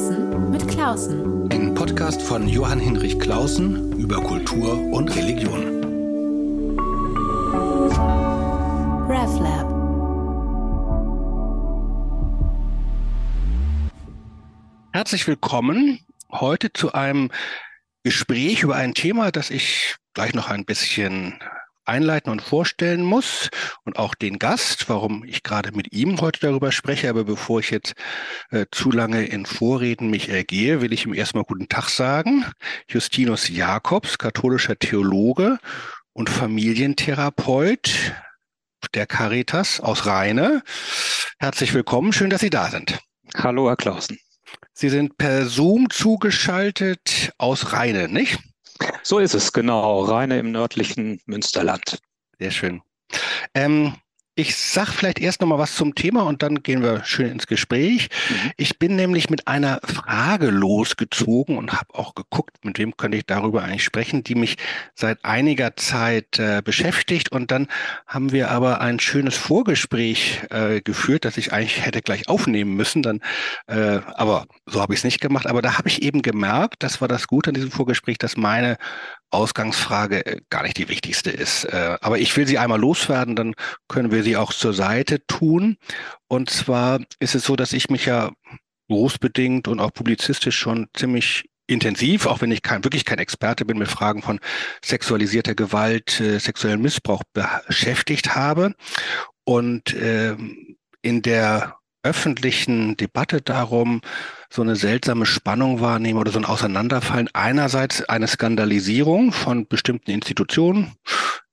Klausen mit Klausen. Ein Podcast von Johann Hinrich Klausen über Kultur und Religion. RevLab. Herzlich willkommen heute zu einem Gespräch über ein Thema, das ich gleich noch ein bisschen einleiten und vorstellen muss und auch den Gast, warum ich gerade mit ihm heute darüber spreche. Aber bevor ich jetzt äh, zu lange in Vorreden mich ergehe, will ich ihm erstmal guten Tag sagen. Justinus Jakobs, katholischer Theologe und Familientherapeut der Caritas aus Rheine. Herzlich willkommen, schön, dass Sie da sind. Hallo, Herr Klausen. Sie sind per Zoom zugeschaltet aus Rheine, nicht? So ist es, genau. Rheine im nördlichen Münsterland. Sehr schön. Ähm, ich sage vielleicht erst noch mal was zum Thema und dann gehen wir schön ins Gespräch. Mhm. Ich bin nämlich mit einer Frage losgezogen und habe auch geguckt, mit wem könnte ich darüber eigentlich sprechen, die mich seit einiger Zeit äh, beschäftigt. Und dann haben wir aber ein schönes Vorgespräch äh, geführt, das ich eigentlich hätte gleich aufnehmen müssen. Dann, äh, aber so habe ich es nicht gemacht. Aber da habe ich eben gemerkt, das war das Gute an diesem Vorgespräch, dass meine Ausgangsfrage äh, gar nicht die wichtigste ist. Äh, aber ich will sie einmal loswerden, dann können wir sie auch zur Seite tun. Und zwar ist es so, dass ich mich ja berufsbedingt und auch publizistisch schon ziemlich intensiv, auch wenn ich kein, wirklich kein Experte bin, mit Fragen von sexualisierter Gewalt, äh, sexuellen Missbrauch beschäftigt habe. Und äh, in der öffentlichen Debatte darum so eine seltsame Spannung wahrnehme oder so ein Auseinanderfallen. Einerseits eine Skandalisierung von bestimmten Institutionen,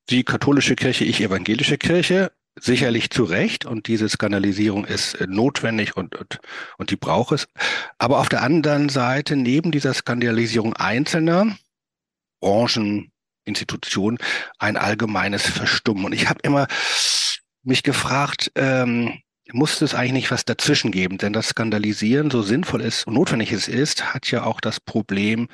die katholische Kirche, ich evangelische Kirche, sicherlich zu Recht und diese Skandalisierung ist äh, notwendig und, und, und die braucht es. Aber auf der anderen Seite, neben dieser Skandalisierung einzelner Branchen, Institutionen, ein allgemeines Verstummen. Und ich habe immer mich gefragt, ähm, muss es eigentlich nicht was dazwischen geben, denn das Skandalisieren, so sinnvoll es und notwendig es ist, hat ja auch das Problem,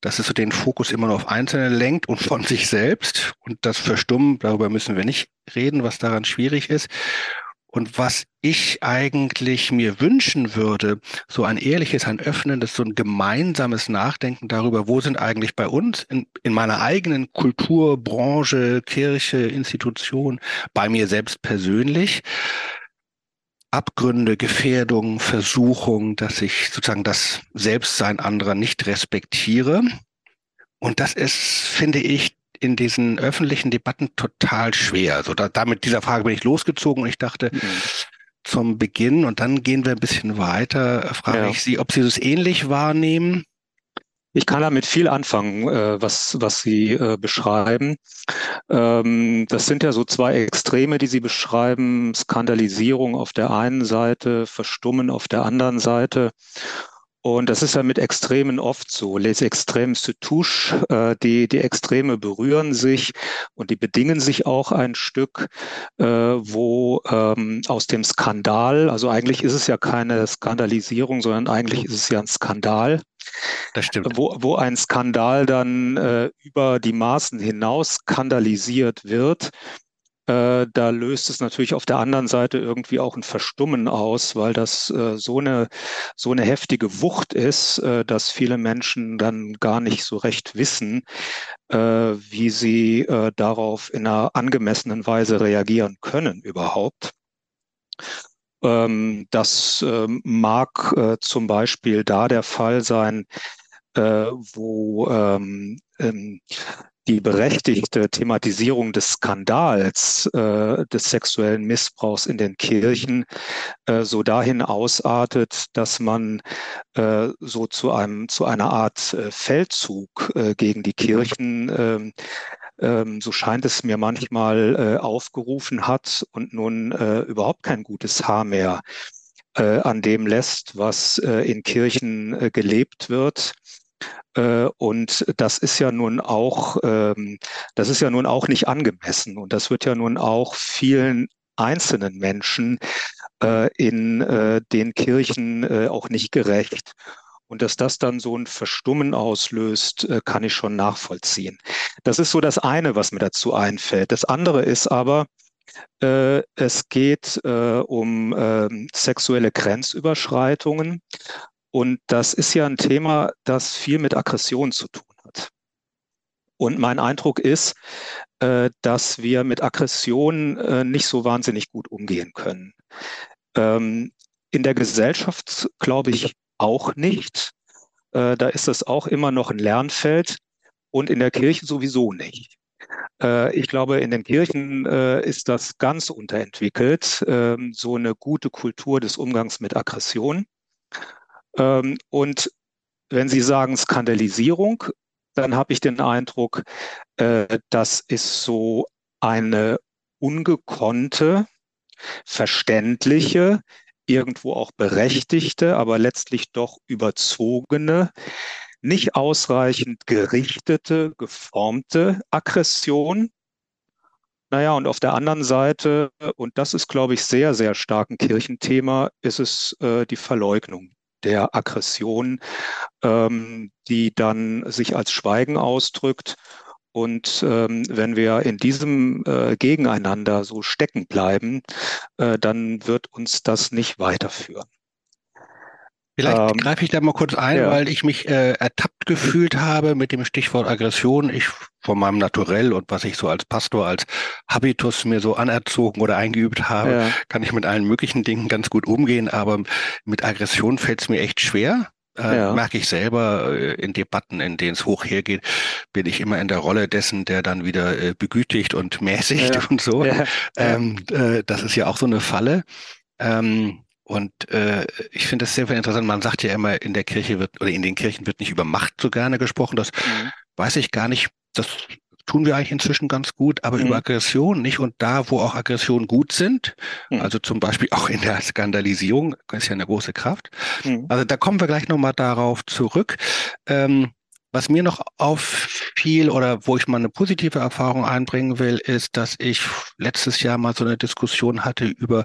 dass es so den Fokus immer nur auf Einzelne lenkt und von sich selbst. Und das Verstummen, darüber müssen wir nicht reden, was daran schwierig ist. Und was ich eigentlich mir wünschen würde, so ein ehrliches, ein öffnendes, so ein gemeinsames Nachdenken darüber, wo sind eigentlich bei uns in, in meiner eigenen Kultur, Branche, Kirche, Institution, bei mir selbst persönlich, Abgründe, Gefährdungen, Versuchungen, dass ich sozusagen das Selbstsein anderer nicht respektiere. Und das ist, finde ich, in diesen öffentlichen Debatten total schwer. Also da, da mit dieser Frage bin ich losgezogen und ich dachte, mhm. zum Beginn und dann gehen wir ein bisschen weiter, frage ja. ich Sie, ob Sie das ähnlich wahrnehmen ich kann damit viel anfangen, äh, was, was Sie äh, beschreiben. Ähm, das sind ja so zwei Extreme, die Sie beschreiben. Skandalisierung auf der einen Seite, Verstummen auf der anderen Seite. Und das ist ja mit Extremen oft so. Les extrêmes se touchent. Äh, die, die Extreme berühren sich und die bedingen sich auch ein Stück, wo ähm, aus dem Skandal, also eigentlich ist es ja keine Skandalisierung, sondern eigentlich ist es ja ein Skandal, das stimmt. Wo, wo ein Skandal dann äh, über die Maßen hinaus skandalisiert wird, äh, da löst es natürlich auf der anderen Seite irgendwie auch ein Verstummen aus, weil das äh, so, eine, so eine heftige Wucht ist, äh, dass viele Menschen dann gar nicht so recht wissen, äh, wie sie äh, darauf in einer angemessenen Weise reagieren können überhaupt. Ähm, das ähm, mag äh, zum Beispiel da der Fall sein, äh, wo ähm, die berechtigte Thematisierung des Skandals äh, des sexuellen Missbrauchs in den Kirchen äh, so dahin ausartet, dass man äh, so zu einem zu einer Art äh, Feldzug gegen die Kirchen ähm, so scheint es mir manchmal äh, aufgerufen hat und nun äh, überhaupt kein gutes Haar mehr äh, an dem lässt, was äh, in Kirchen äh, gelebt wird. Äh, und das ist ja nun auch, ähm, das ist ja nun auch nicht angemessen. Und das wird ja nun auch vielen einzelnen Menschen in den Kirchen auch nicht gerecht. Und dass das dann so ein Verstummen auslöst, äh, kann ich schon nachvollziehen. Das ist so das eine, was mir dazu einfällt. Das andere ist aber, äh, es geht äh, um äh, sexuelle Grenzüberschreitungen. Und das ist ja ein Thema, das viel mit Aggression zu tun hat. Und mein Eindruck ist, äh, dass wir mit Aggression äh, nicht so wahnsinnig gut umgehen können. Ähm, in der Gesellschaft glaube ich auch nicht. Äh, da ist es auch immer noch ein Lernfeld und in der Kirche sowieso nicht. Äh, ich glaube, in den Kirchen äh, ist das ganz unterentwickelt, ähm, so eine gute Kultur des Umgangs mit Aggression. Ähm, und wenn Sie sagen Skandalisierung, dann habe ich den Eindruck, äh, das ist so eine ungekonnte, verständliche, irgendwo auch berechtigte, aber letztlich doch überzogene, nicht ausreichend gerichtete, geformte Aggression. Naja, und auf der anderen Seite, und das ist, glaube ich, sehr, sehr stark ein Kirchenthema, ist es äh, die Verleugnung der Aggression, ähm, die dann sich als Schweigen ausdrückt. Und ähm, wenn wir in diesem äh, Gegeneinander so stecken bleiben, äh, dann wird uns das nicht weiterführen. Vielleicht ähm, greife ich da mal kurz ein, ja. weil ich mich äh, ertappt gefühlt habe mit dem Stichwort Aggression. Ich von meinem Naturell und was ich so als Pastor, als Habitus mir so anerzogen oder eingeübt habe, ja. kann ich mit allen möglichen Dingen ganz gut umgehen, aber mit Aggression fällt es mir echt schwer. Äh, ja. Merke ich selber äh, in Debatten, in denen es hoch hergeht, bin ich immer in der Rolle dessen, der dann wieder äh, begütigt und mäßigt ja. und so. Ähm, äh, das ist ja auch so eine Falle. Ähm, und äh, ich finde das sehr, sehr interessant. Man sagt ja immer, in der Kirche wird oder in den Kirchen wird nicht über Macht so gerne gesprochen. Das mhm. weiß ich gar nicht. Das tun wir eigentlich inzwischen ganz gut, aber mhm. über Aggression nicht. Und da, wo auch Aggressionen gut sind, mhm. also zum Beispiel auch in der Skandalisierung, ist ja eine große Kraft. Mhm. Also da kommen wir gleich nochmal darauf zurück. Ähm, was mir noch auffiel oder wo ich mal eine positive Erfahrung einbringen will, ist, dass ich letztes Jahr mal so eine Diskussion hatte über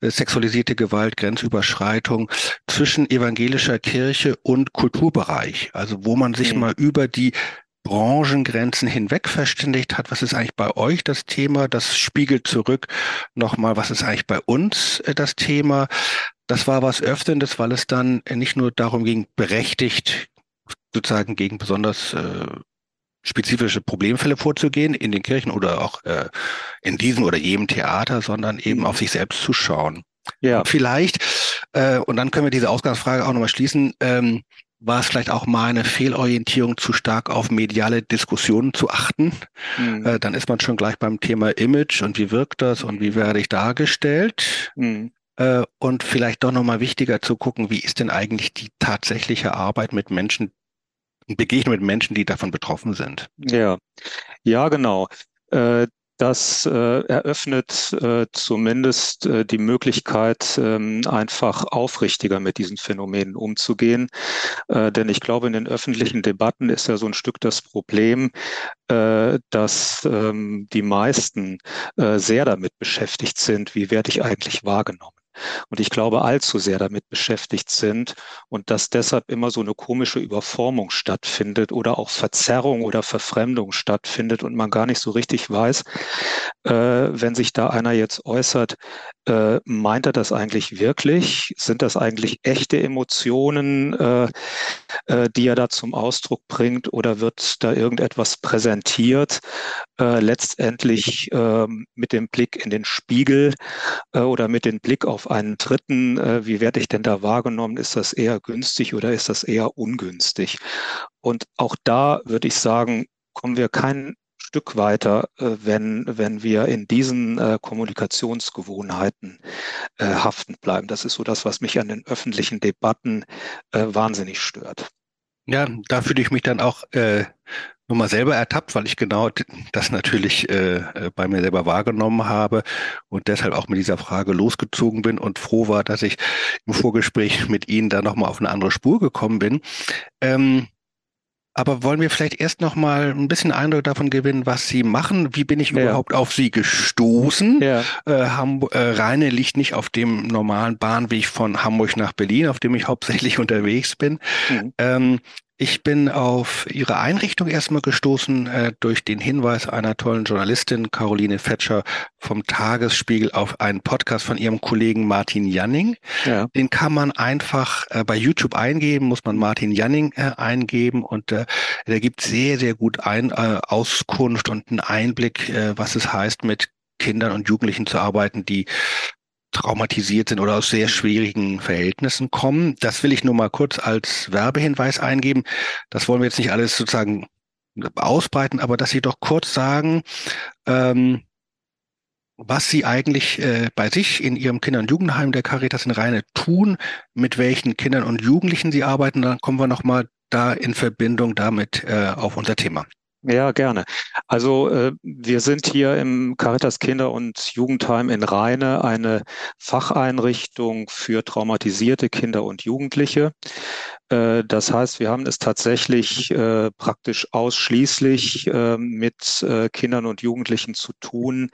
äh, sexualisierte Gewalt, Grenzüberschreitung zwischen evangelischer Kirche und Kulturbereich. Also wo man sich mhm. mal über die Branchengrenzen hinweg verständigt hat. Was ist eigentlich bei euch das Thema? Das spiegelt zurück nochmal, was ist eigentlich bei uns äh, das Thema? Das war was Öffnendes, weil es dann nicht nur darum ging, berechtigt sozusagen gegen besonders äh, spezifische Problemfälle vorzugehen in den Kirchen oder auch äh, in diesem oder jedem Theater, sondern eben auf sich selbst zu schauen. Ja. Vielleicht, äh, und dann können wir diese Ausgangsfrage auch nochmal schließen, ähm, war es vielleicht auch mal eine Fehlorientierung, zu stark auf mediale Diskussionen zu achten. Mhm. Äh, dann ist man schon gleich beim Thema Image und wie wirkt das und wie werde ich dargestellt. Mhm. Äh, und vielleicht doch nochmal wichtiger zu gucken, wie ist denn eigentlich die tatsächliche Arbeit mit Menschen, Begegnung mit Menschen, die davon betroffen sind. Ja, ja, genau. Äh, das äh, eröffnet äh, zumindest äh, die Möglichkeit, ähm, einfach aufrichtiger mit diesen Phänomenen umzugehen. Äh, denn ich glaube, in den öffentlichen Debatten ist ja so ein Stück das Problem, äh, dass ähm, die meisten äh, sehr damit beschäftigt sind, wie werde ich eigentlich wahrgenommen und ich glaube allzu sehr damit beschäftigt sind und dass deshalb immer so eine komische Überformung stattfindet oder auch Verzerrung oder Verfremdung stattfindet und man gar nicht so richtig weiß, äh, wenn sich da einer jetzt äußert, äh, meint er das eigentlich wirklich? Sind das eigentlich echte Emotionen, äh, äh, die er da zum Ausdruck bringt oder wird da irgendetwas präsentiert, äh, letztendlich ähm, mit dem Blick in den Spiegel äh, oder mit dem Blick auf einen Dritten? Wie werde ich denn da wahrgenommen? Ist das eher günstig oder ist das eher ungünstig? Und auch da würde ich sagen, kommen wir kein Stück weiter, äh, wenn, wenn wir in diesen äh, Kommunikationsgewohnheiten äh, haften bleiben. Das ist so das, was mich an den öffentlichen Debatten wahnsinnig stört. Ja, da fühle ich mich dann auch äh, nochmal selber ertappt, weil ich genau das natürlich äh, bei mir selber wahrgenommen habe und deshalb auch mit dieser Frage losgezogen bin und froh war, dass ich im Vorgespräch mit Ihnen da nochmal auf eine andere Spur gekommen bin. Ähm, aber wollen wir vielleicht erst noch mal ein bisschen Eindruck davon gewinnen, was Sie machen? Wie bin ich ja. überhaupt auf Sie gestoßen? Ja. Äh, Hamburg, äh, Rheine liegt nicht auf dem normalen Bahnweg von Hamburg nach Berlin, auf dem ich hauptsächlich unterwegs bin. Mhm. Ähm, Ich bin auf Ihre Einrichtung erstmal gestoßen äh, durch den Hinweis einer tollen Journalistin, Caroline Fetscher vom Tagesspiegel, auf einen Podcast von ihrem Kollegen Martin Janning. Ja. Den kann man einfach äh, bei YouTube eingeben, muss man Martin Janning äh, eingeben und äh, der gibt sehr, sehr gut ein, äh, Auskunft und einen Einblick, äh, was es heißt, mit Kindern und Jugendlichen zu arbeiten, die traumatisiert sind oder aus sehr schwierigen Verhältnissen kommen. Das will ich nur mal kurz als Werbehinweis eingeben. Das wollen wir jetzt nicht alles sozusagen ausbreiten, aber dass Sie doch kurz sagen, ähm, was Sie eigentlich äh, bei sich in Ihrem Kinder- und Jugendheim der Caritas in Rheine tun, mit welchen Kindern und Jugendlichen Sie arbeiten, dann kommen wir nochmal da in Verbindung damit äh, auf unser Thema. Ja, gerne. Also äh, wir sind hier im Caritas Kinder- und Jugendheim in Rheine eine Facheinrichtung für traumatisierte Kinder und Jugendliche. Äh, das heißt, wir haben es tatsächlich äh, praktisch ausschließlich äh, mit äh, Kindern und Jugendlichen zu tun,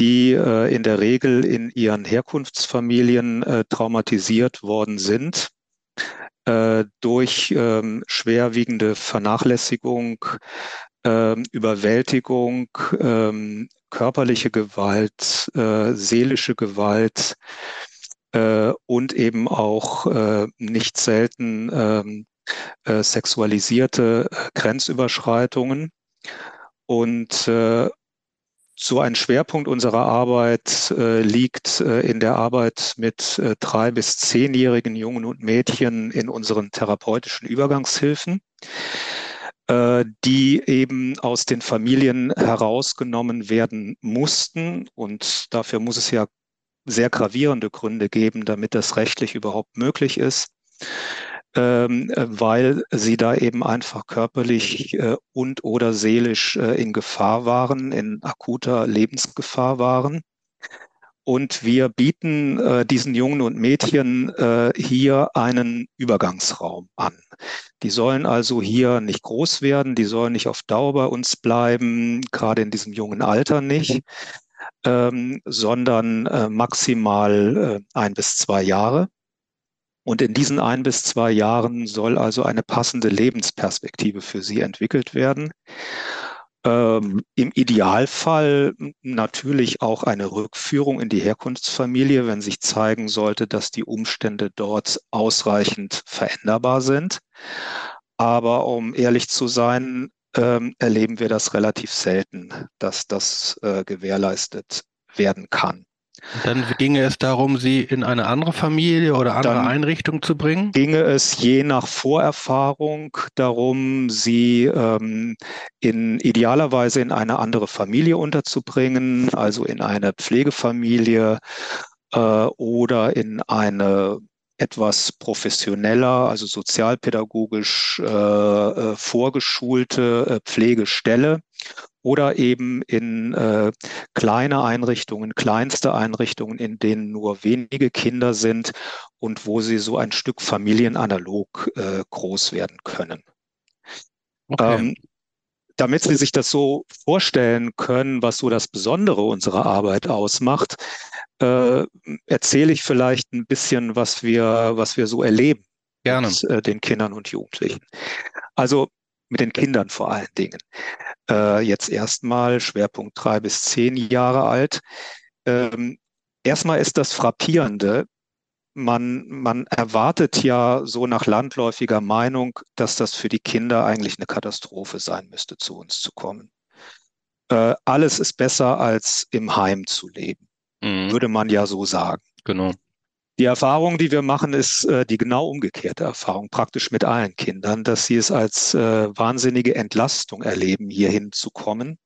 die äh, in der Regel in ihren Herkunftsfamilien traumatisiert worden sind durch ähm, schwerwiegende Vernachlässigung ähm, Überwältigung, ähm, körperliche Gewalt, äh, seelische Gewalt äh, und eben auch äh, nicht selten ähm, äh, sexualisierte äh, Grenzüberschreitungen. Und äh, so ein Schwerpunkt unserer Arbeit liegt in der Arbeit mit drei bis zehnjährigen Jungen und Mädchen in unseren therapeutischen Übergangshilfen. Äh, die eben aus den Familien herausgenommen werden mussten. Und dafür muss es ja sehr gravierende Gründe geben, damit das rechtlich überhaupt möglich ist, ähm, weil sie da eben einfach körperlich äh, und oder seelisch äh, in Gefahr waren, in akuter Lebensgefahr waren. Und wir bieten äh, diesen Jungen und Mädchen äh, hier einen Übergangsraum an. Die sollen also hier nicht groß werden, die sollen nicht auf Dauer bei uns bleiben, gerade in diesem jungen Alter nicht, ähm, sondern äh, maximal äh, ein bis zwei Jahre. Und in diesen ein bis zwei Jahren soll also eine passende Lebensperspektive für sie entwickelt werden. Ähm, Im Idealfall natürlich auch eine Rückführung in die Herkunftsfamilie, wenn sich zeigen sollte, dass die Umstände dort ausreichend veränderbar sind. Aber um ehrlich zu sein, ähm, erleben wir das relativ selten, dass das äh, gewährleistet werden kann. Dann ginge es darum, sie in eine andere Familie oder andere Dann Einrichtung zu bringen? Ginge es je nach Vorerfahrung darum, sie ähm, in idealerweise in eine andere Familie unterzubringen, also in eine Pflegefamilie äh, oder in eine etwas professioneller, also sozialpädagogisch äh, äh vorgeschulte äh, Pflegestelle oder eben in äh, kleine Einrichtungen, kleinste Einrichtungen, in denen nur wenige Kinder sind und wo sie so ein Stück familienanalog äh, groß werden können. Okay. Ähm, damit Sie sich das so vorstellen können, was so das Besondere unserer Arbeit ausmacht, äh, erzähle ich vielleicht ein bisschen, was wir, was wir so erleben Gerne. mit äh, den Kindern und Jugendlichen. Also mit den Kindern vor allen Dingen. Äh, jetzt erstmal Schwerpunkt drei bis zehn Jahre alt. Ähm, erstmal ist das frappierende. Man, man erwartet ja so nach landläufiger Meinung, dass das für die Kinder eigentlich eine Katastrophe sein müsste, zu uns zu kommen. Äh, alles ist besser als im Heim zu leben, mhm. würde man ja so sagen. Genau. Die Erfahrung, die wir machen, ist äh, die genau umgekehrte Erfahrung, praktisch mit allen Kindern, dass sie es als äh, wahnsinnige Entlastung erleben, hierhin zu kommen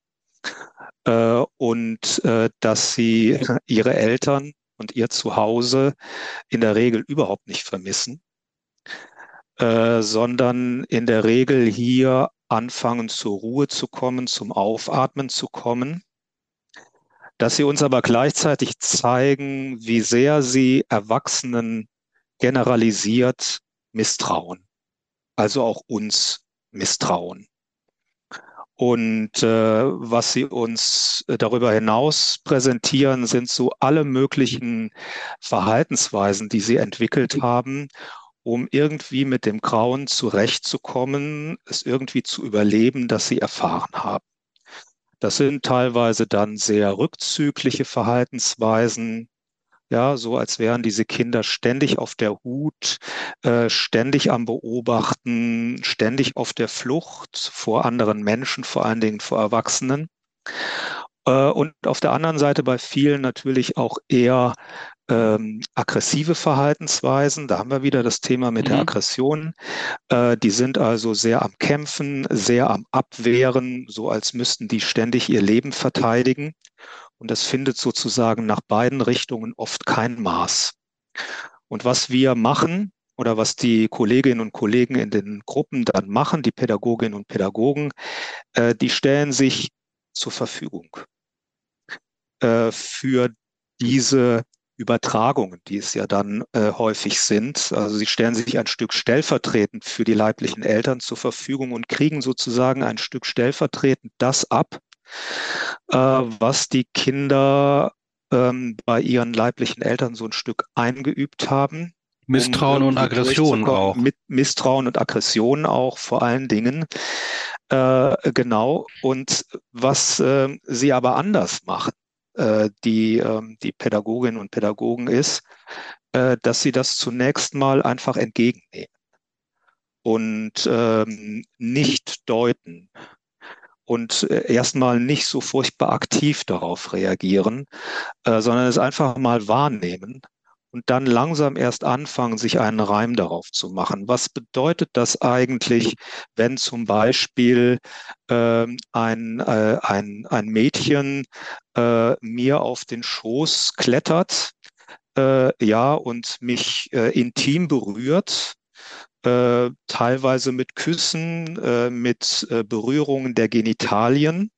äh, und äh, dass sie ihre Eltern und ihr Zuhause in der Regel überhaupt nicht vermissen, äh, sondern in der Regel hier anfangen zur Ruhe zu kommen, zum Aufatmen zu kommen dass sie uns aber gleichzeitig zeigen, wie sehr sie Erwachsenen generalisiert misstrauen, also auch uns misstrauen. Und äh, was sie uns darüber hinaus präsentieren, sind so alle möglichen Verhaltensweisen, die sie entwickelt haben, um irgendwie mit dem Grauen zurechtzukommen, es irgendwie zu überleben, das sie erfahren haben. Das sind teilweise dann sehr rückzügliche Verhaltensweisen, ja, so als wären diese Kinder ständig auf der Hut, äh, ständig am Beobachten, ständig auf der Flucht vor anderen Menschen, vor allen Dingen vor Erwachsenen. Äh, und auf der anderen Seite bei vielen natürlich auch eher ähm, aggressive Verhaltensweisen. Da haben wir wieder das Thema mit mhm. der Aggression. Äh, die sind also sehr am Kämpfen, sehr am Abwehren, so als müssten die ständig ihr Leben verteidigen. Und das findet sozusagen nach beiden Richtungen oft kein Maß. Und was wir machen oder was die Kolleginnen und Kollegen in den Gruppen dann machen, die Pädagoginnen und Pädagogen, äh, die stellen sich zur Verfügung äh, für diese Übertragungen, die es ja dann äh, häufig sind. Also sie stellen sich ein Stück stellvertretend für die leiblichen Eltern zur Verfügung und kriegen sozusagen ein Stück stellvertretend das ab, äh, was die Kinder ähm, bei ihren leiblichen Eltern so ein Stück eingeübt haben. Misstrauen um und Aggression auch. Mit Misstrauen und Aggression auch vor allen Dingen. Äh, genau. Und was äh, sie aber anders machen, die, ähm, die Pädagoginnen und Pädagogen ist, äh, dass sie das zunächst mal einfach entgegennehmen und ähm, nicht deuten und äh, erstmal nicht so furchtbar aktiv darauf reagieren, sondern es einfach mal wahrnehmen und dann langsam erst anfangen, sich einen Reim darauf zu machen. Was bedeutet das eigentlich, wenn zum Beispiel äh, ein, äh, ein, ein Mädchen äh, mir auf den Schoß klettert, äh, ja, und mich äh, intim berührt? Äh, teilweise mit Küssen, mit Berührungen der Genitalien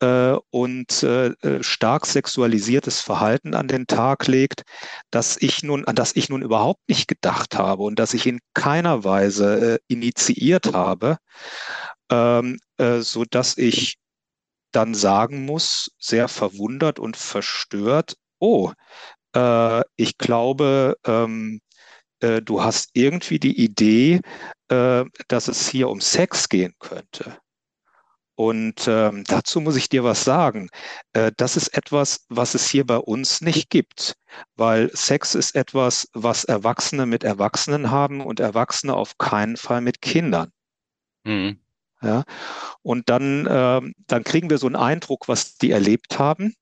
und äh, äh, stark sexualisiertes Verhalten an den Tag legt, dass ich nun, an das ich nun überhaupt nicht gedacht habe und dass ich in keiner Weise äh, initiiert habe, ähm, äh, so dass ich dann sagen muss, sehr verwundert und verstört, oh, äh, ich glaube, ähm, äh, du hast irgendwie die Idee, äh, dass es hier um Sex gehen könnte. Und ähm, dazu muss ich dir was sagen. Äh, das ist etwas, was es hier bei uns nicht gibt, weil Sex ist etwas, was Erwachsene mit Erwachsenen haben und Erwachsene auf keinen Fall mit Kindern. Mhm. Ja, und dann, äh, dann kriegen wir so einen Eindruck, was die erlebt haben.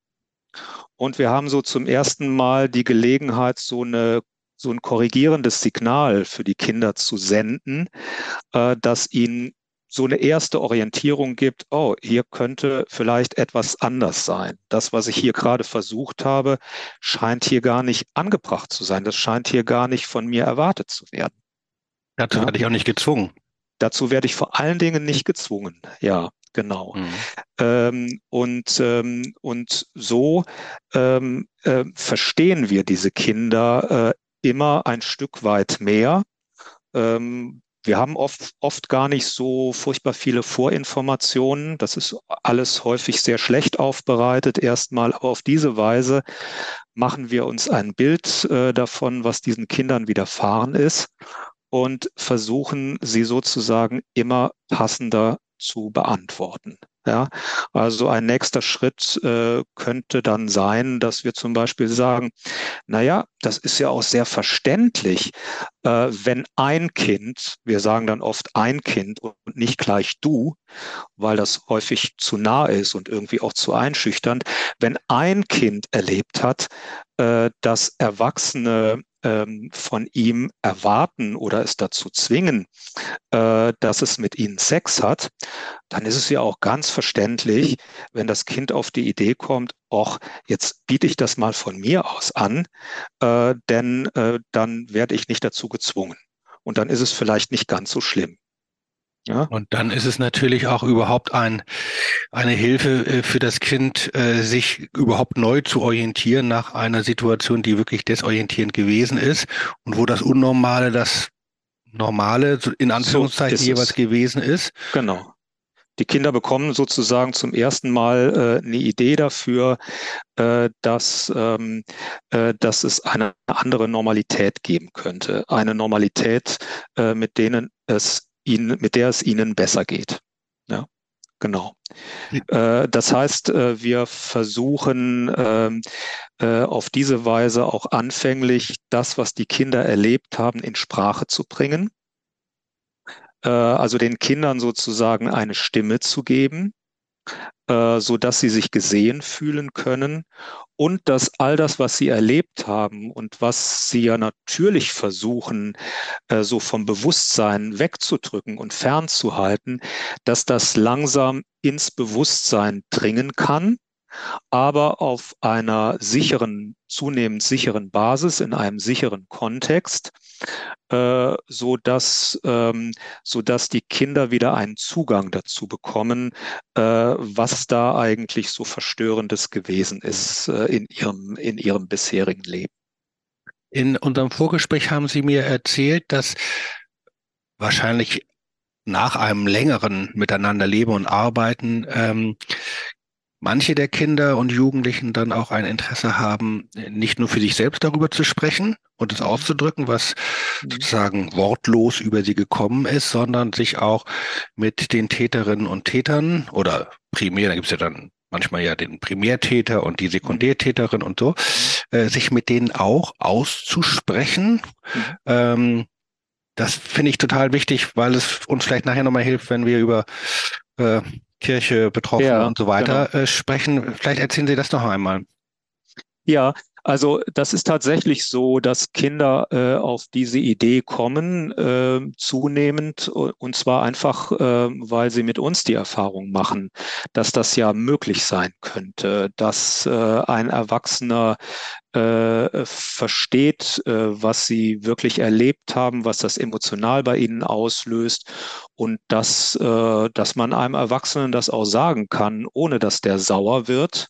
Und wir haben so zum ersten Mal die Gelegenheit, so eine so ein korrigierendes Signal für die Kinder zu senden, äh, dass ihnen so eine erste Orientierung gibt, oh, hier könnte vielleicht etwas anders sein. Das, was ich hier gerade versucht habe, scheint hier gar nicht angebracht zu sein. Das scheint hier gar nicht von mir erwartet zu werden. Dazu ja. werde ich auch nicht gezwungen. Dazu werde ich vor allen Dingen nicht gezwungen. Ja, genau. Mhm. Ähm, und, ähm, und so ähm, äh, verstehen wir diese Kinder äh, immer ein Stück weit mehr. Ähm, wir haben oft, oft gar nicht so furchtbar viele Vorinformationen. Das ist alles häufig sehr schlecht aufbereitet erstmal. Aber auf diese Weise machen wir uns ein Bild äh, davon, was diesen Kindern widerfahren ist und versuchen sie sozusagen immer passender zu beantworten. Ja, also ein nächster Schritt äh, könnte dann sein, dass wir zum Beispiel sagen, na ja, das ist ja auch sehr verständlich, äh, wenn ein Kind, wir sagen dann oft ein Kind und nicht gleich du, weil das häufig zu nah ist und irgendwie auch zu einschüchternd, wenn ein Kind erlebt hat, äh, dass Erwachsene ähm, von ihm erwarten oder es dazu zwingen, äh, dass es mit ihnen Sex hat, dann ist es ja auch ganz verständlich, wenn das Kind auf die Idee kommt, ach, jetzt biete ich das mal von mir aus an, äh, denn äh, dann werde ich nicht dazu gezwungen. Und dann ist es vielleicht nicht ganz so schlimm. Ja. Und dann ist es natürlich auch überhaupt ein, eine Hilfe äh, für das Kind, äh, sich überhaupt neu zu orientieren nach einer Situation, die wirklich desorientierend gewesen ist und wo das Unnormale das Normale in Anführungszeichen so jeweils gewesen ist. Genau. Die Kinder bekommen sozusagen zum ersten Mal äh, eine Idee dafür, äh, dass, ähm, äh, dass es eine andere Normalität geben könnte. Eine Normalität, äh, mit denen es ihnen, mit der es ihnen besser geht. Ja, genau. Äh, das heißt, äh, wir versuchen ähm, auf diese Weise auch anfänglich das, was die Kinder erlebt haben, in Sprache zu bringen äh, also den Kindern sozusagen eine Stimme zu geben, äh, so dass sie sich gesehen fühlen können und dass all das, was sie erlebt haben und was sie ja natürlich versuchen, äh, so vom Bewusstsein wegzudrücken und fernzuhalten, dass das langsam ins Bewusstsein dringen kann aber auf einer sicheren, zunehmend sicheren Basis, in einem sicheren Kontext, äh, so dass ähm, so dass die Kinder wieder einen Zugang dazu bekommen, äh, was da eigentlich so verstörendes gewesen ist äh, in ihrem in ihrem bisherigen Leben. In unserem Vorgespräch haben Sie mir erzählt, dass wahrscheinlich nach einem längeren Miteinander leben und arbeiten ähm, manche der Kinder und Jugendlichen dann auch ein Interesse haben, nicht nur für sich selbst darüber zu sprechen und es auszudrücken, was mhm. sozusagen wortlos über sie gekommen ist, sondern sich auch mit den Täterinnen und Tätern oder primär, da gibt es ja dann manchmal ja den Primärtäter und die Sekundärtäterin und so, äh, sich mit denen auch auszusprechen. Mhm. Ähm, das finde ich total wichtig, weil es uns vielleicht nachher nochmal hilft, wenn wir über äh, Kirche, Betroffene ja, und so weiter genau. äh, sprechen. Vielleicht erzählen Sie das noch einmal. Ja, also das ist tatsächlich so, dass Kinder äh, auf diese Idee kommen, äh, zunehmend, und zwar einfach, äh, weil sie mit uns die Erfahrung machen, dass das ja möglich sein könnte, dass äh, ein Erwachsener äh, versteht, äh, was sie wirklich erlebt haben, was das emotional bei ihnen auslöst und dass, äh, dass man einem Erwachsenen das auch sagen kann, ohne dass der sauer wird.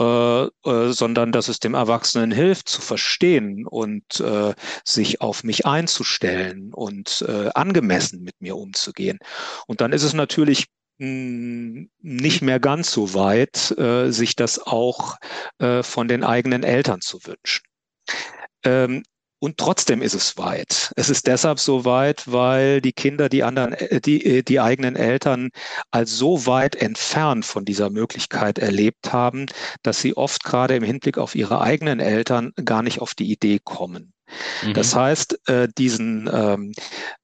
Äh, äh, sondern dass es dem Erwachsenen hilft zu verstehen und äh, sich auf mich einzustellen und äh, angemessen mit mir umzugehen. Und dann ist es natürlich nicht mehr ganz so weit, äh, sich das auch von den eigenen Eltern zu wünschen. Ähm, und trotzdem ist es weit. Es ist deshalb so weit, weil die Kinder die anderen, äh, die, äh, die eigenen Eltern als so weit entfernt von dieser Möglichkeit erlebt haben, dass sie oft gerade im Hinblick auf ihre eigenen Eltern gar nicht auf die Idee kommen. Mhm. Das heißt, äh, diesen, ähm,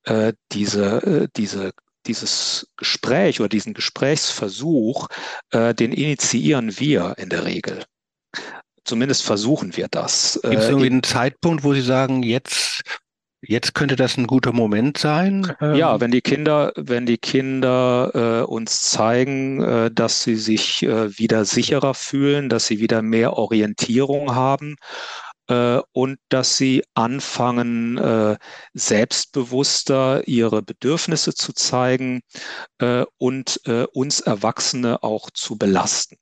äh, diese, äh, diese dieses Gespräch oder diesen Gesprächsversuch, äh, den initiieren wir in der Regel. Zumindest versuchen wir das. Gibt es äh, irgendwie einen Zeitpunkt, wo Sie sagen, jetzt Jetzt könnte das ein guter Moment sein. Ja, ähm, wenn die Kinder, wenn die Kinder äh, uns zeigen, äh, dass sie sich äh, wieder sicherer fühlen, dass sie wieder mehr Orientierung haben äh, und dass sie anfangen, äh, selbstbewusster ihre Bedürfnisse zu zeigen äh, und äh, uns Erwachsene auch zu belasten.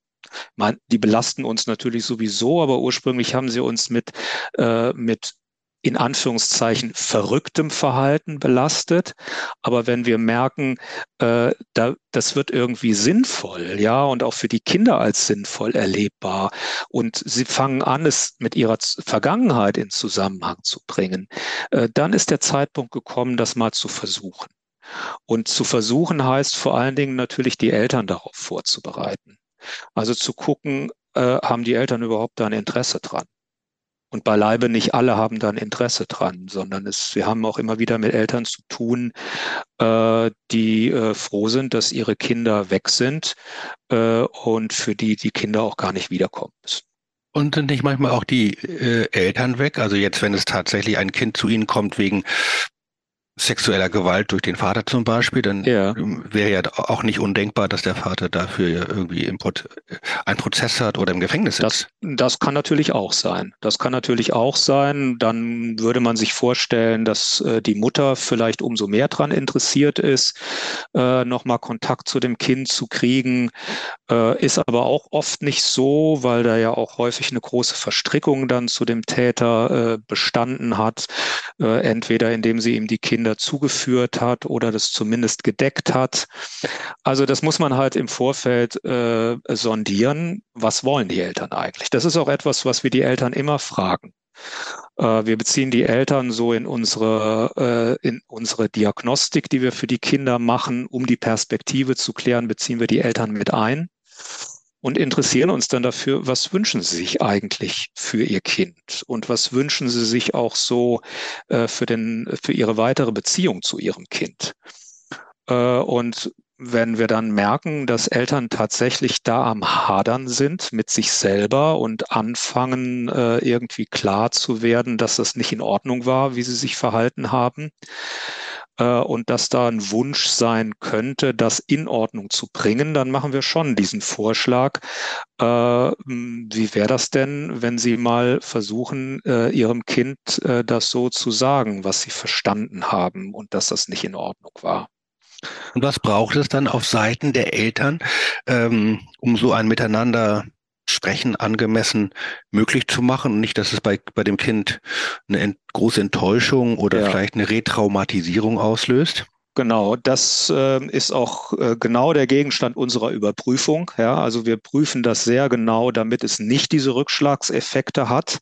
Man, die belasten uns natürlich sowieso, aber ursprünglich haben sie uns mit, äh, mit in Anführungszeichen verrücktem Verhalten belastet. Aber wenn wir merken, äh, da, das wird irgendwie sinnvoll, ja, und auch für die Kinder als sinnvoll erlebbar, und sie fangen an, es mit ihrer Vergangenheit in Zusammenhang zu bringen, äh, dann ist der Zeitpunkt gekommen, das mal zu versuchen. Und zu versuchen heißt vor allen Dingen natürlich die Eltern darauf vorzubereiten. Also zu gucken, äh, haben die Eltern überhaupt da ein Interesse dran? Und beileibe nicht alle haben da ein Interesse dran, sondern es, wir haben auch immer wieder mit Eltern zu tun, äh, die äh, froh sind, dass ihre Kinder weg sind äh, und für die die Kinder auch gar nicht wiederkommen müssen. Und sind nicht manchmal auch die äh, Eltern weg? Also jetzt, wenn es tatsächlich ein Kind zu Ihnen kommt wegen sexueller Gewalt durch den Vater zum Beispiel, dann ja. wäre ja auch nicht undenkbar, dass der Vater dafür irgendwie im Pro einen Prozess hat oder im Gefängnis ist. Das, das kann natürlich auch sein. Das kann natürlich auch sein. Dann würde man sich vorstellen, dass äh, die Mutter vielleicht umso mehr dran interessiert ist, äh, nochmal Kontakt zu dem Kind zu kriegen. Äh, ist aber auch oft nicht so, weil da ja auch häufig eine große Verstrickung dann zu dem Täter äh, bestanden hat. äh, entweder indem sie ihm die Kinder zugeführt hat oder das zumindest gedeckt hat. Also das muss man halt im Vorfeld äh, sondieren. Was wollen die Eltern eigentlich? Das ist auch etwas, was wir die Eltern immer fragen. Äh, wir beziehen die Eltern so in unsere, äh, in unsere Diagnostik, die wir für die Kinder machen, um die Perspektive zu klären, beziehen wir die Eltern mit ein und interessieren uns dann dafür, was wünschen sie sich eigentlich für ihr Kind und was wünschen sie sich auch so äh, für, den, für ihre weitere Beziehung zu ihrem Kind. und wenn wir dann merken, dass Eltern tatsächlich da am Hadern sind mit sich selber und anfangen, äh, irgendwie klar zu werden, dass das nicht in Ordnung war, wie sie sich verhalten haben, äh, und dass da ein Wunsch sein könnte, das in Ordnung zu bringen, dann machen wir schon diesen Vorschlag. Äh, wie wäre das denn, wenn Sie mal versuchen, äh, Ihrem Kind äh, das so zu sagen, was Sie verstanden haben und dass das nicht in Ordnung war? Und was braucht es dann auf Seiten der Eltern, ähm, um so ein Miteinander Sprechen angemessen möglich zu machen und nicht, dass es bei, bei dem Kind eine ent große Enttäuschung oder ja. vielleicht eine Retraumatisierung auslöst? Genau, das äh, ist auch äh, genau der Gegenstand unserer Überprüfung. Ja, also wir prüfen das sehr genau, damit es nicht diese Rückschlagseffekte hat,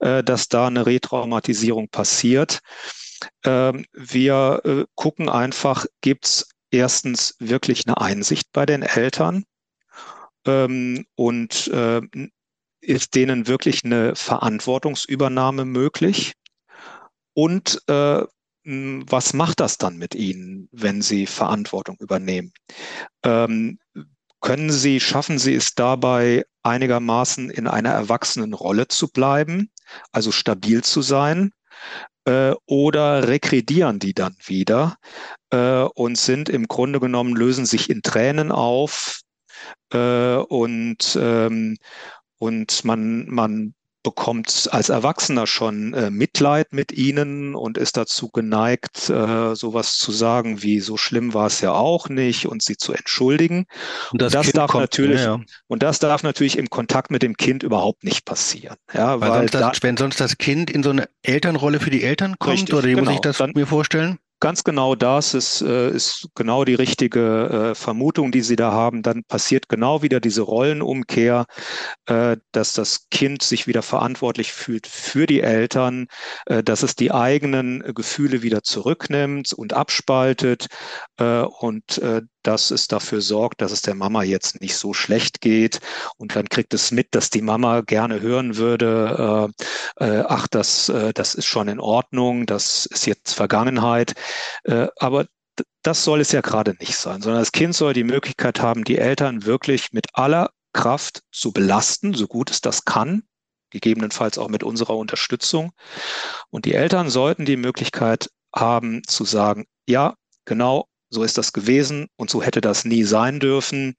äh, dass da eine Retraumatisierung passiert. Ähm, wir äh, gucken einfach, gibt es erstens wirklich eine Einsicht bei den Eltern ähm, und äh, ist denen wirklich eine Verantwortungsübernahme möglich? Und äh, was macht das dann mit ihnen, wenn sie Verantwortung übernehmen? Ähm, können Sie, schaffen Sie es dabei einigermaßen in einer erwachsenen Rolle zu bleiben, also stabil zu sein? äh, oder rekredieren die dann wieder äh, und sind im Grunde genommen, lösen sich in Tränen auf äh, und, ähm, und man, man bekommt als Erwachsener schon äh, Mitleid mit ihnen und ist dazu geneigt, äh, sowas zu sagen wie so schlimm war es ja auch nicht und sie zu entschuldigen. Und das, und das darf kommt, natürlich ja, und das darf natürlich im Kontakt mit dem Kind überhaupt nicht passieren. Ja, weil, weil sonst das, wenn sonst das Kind in so eine Elternrolle für die Eltern kommt richtig, oder wie genau, muss ich das dann, mir vorstellen? Ganz genau das ist, äh, ist genau die richtige äh, Vermutung, die Sie da haben. Dann passiert genau wieder diese Rollenumkehr, äh, dass das Kind sich wieder verantwortlich fühlt für die Eltern, dass es die eigenen Gefühle wieder zurücknimmt und abspaltet und dass es dafür sorgt, dass es der Mama jetzt nicht so schlecht geht. Und dann kriegt es mit, dass die Mama gerne hören würde, äh, äh, ach, das, äh, das ist schon in Ordnung, das ist jetzt Vergangenheit. Äh, aber das soll es ja gerade nicht sein, sondern das Kind soll die Möglichkeit haben, die Eltern wirklich mit aller Kraft zu belasten, so gut es das kann, gegebenenfalls auch mit unserer Unterstützung. Und die Eltern sollten die Möglichkeit haben zu sagen, ja, genau, so ist das gewesen und so hätte das nie sein dürfen.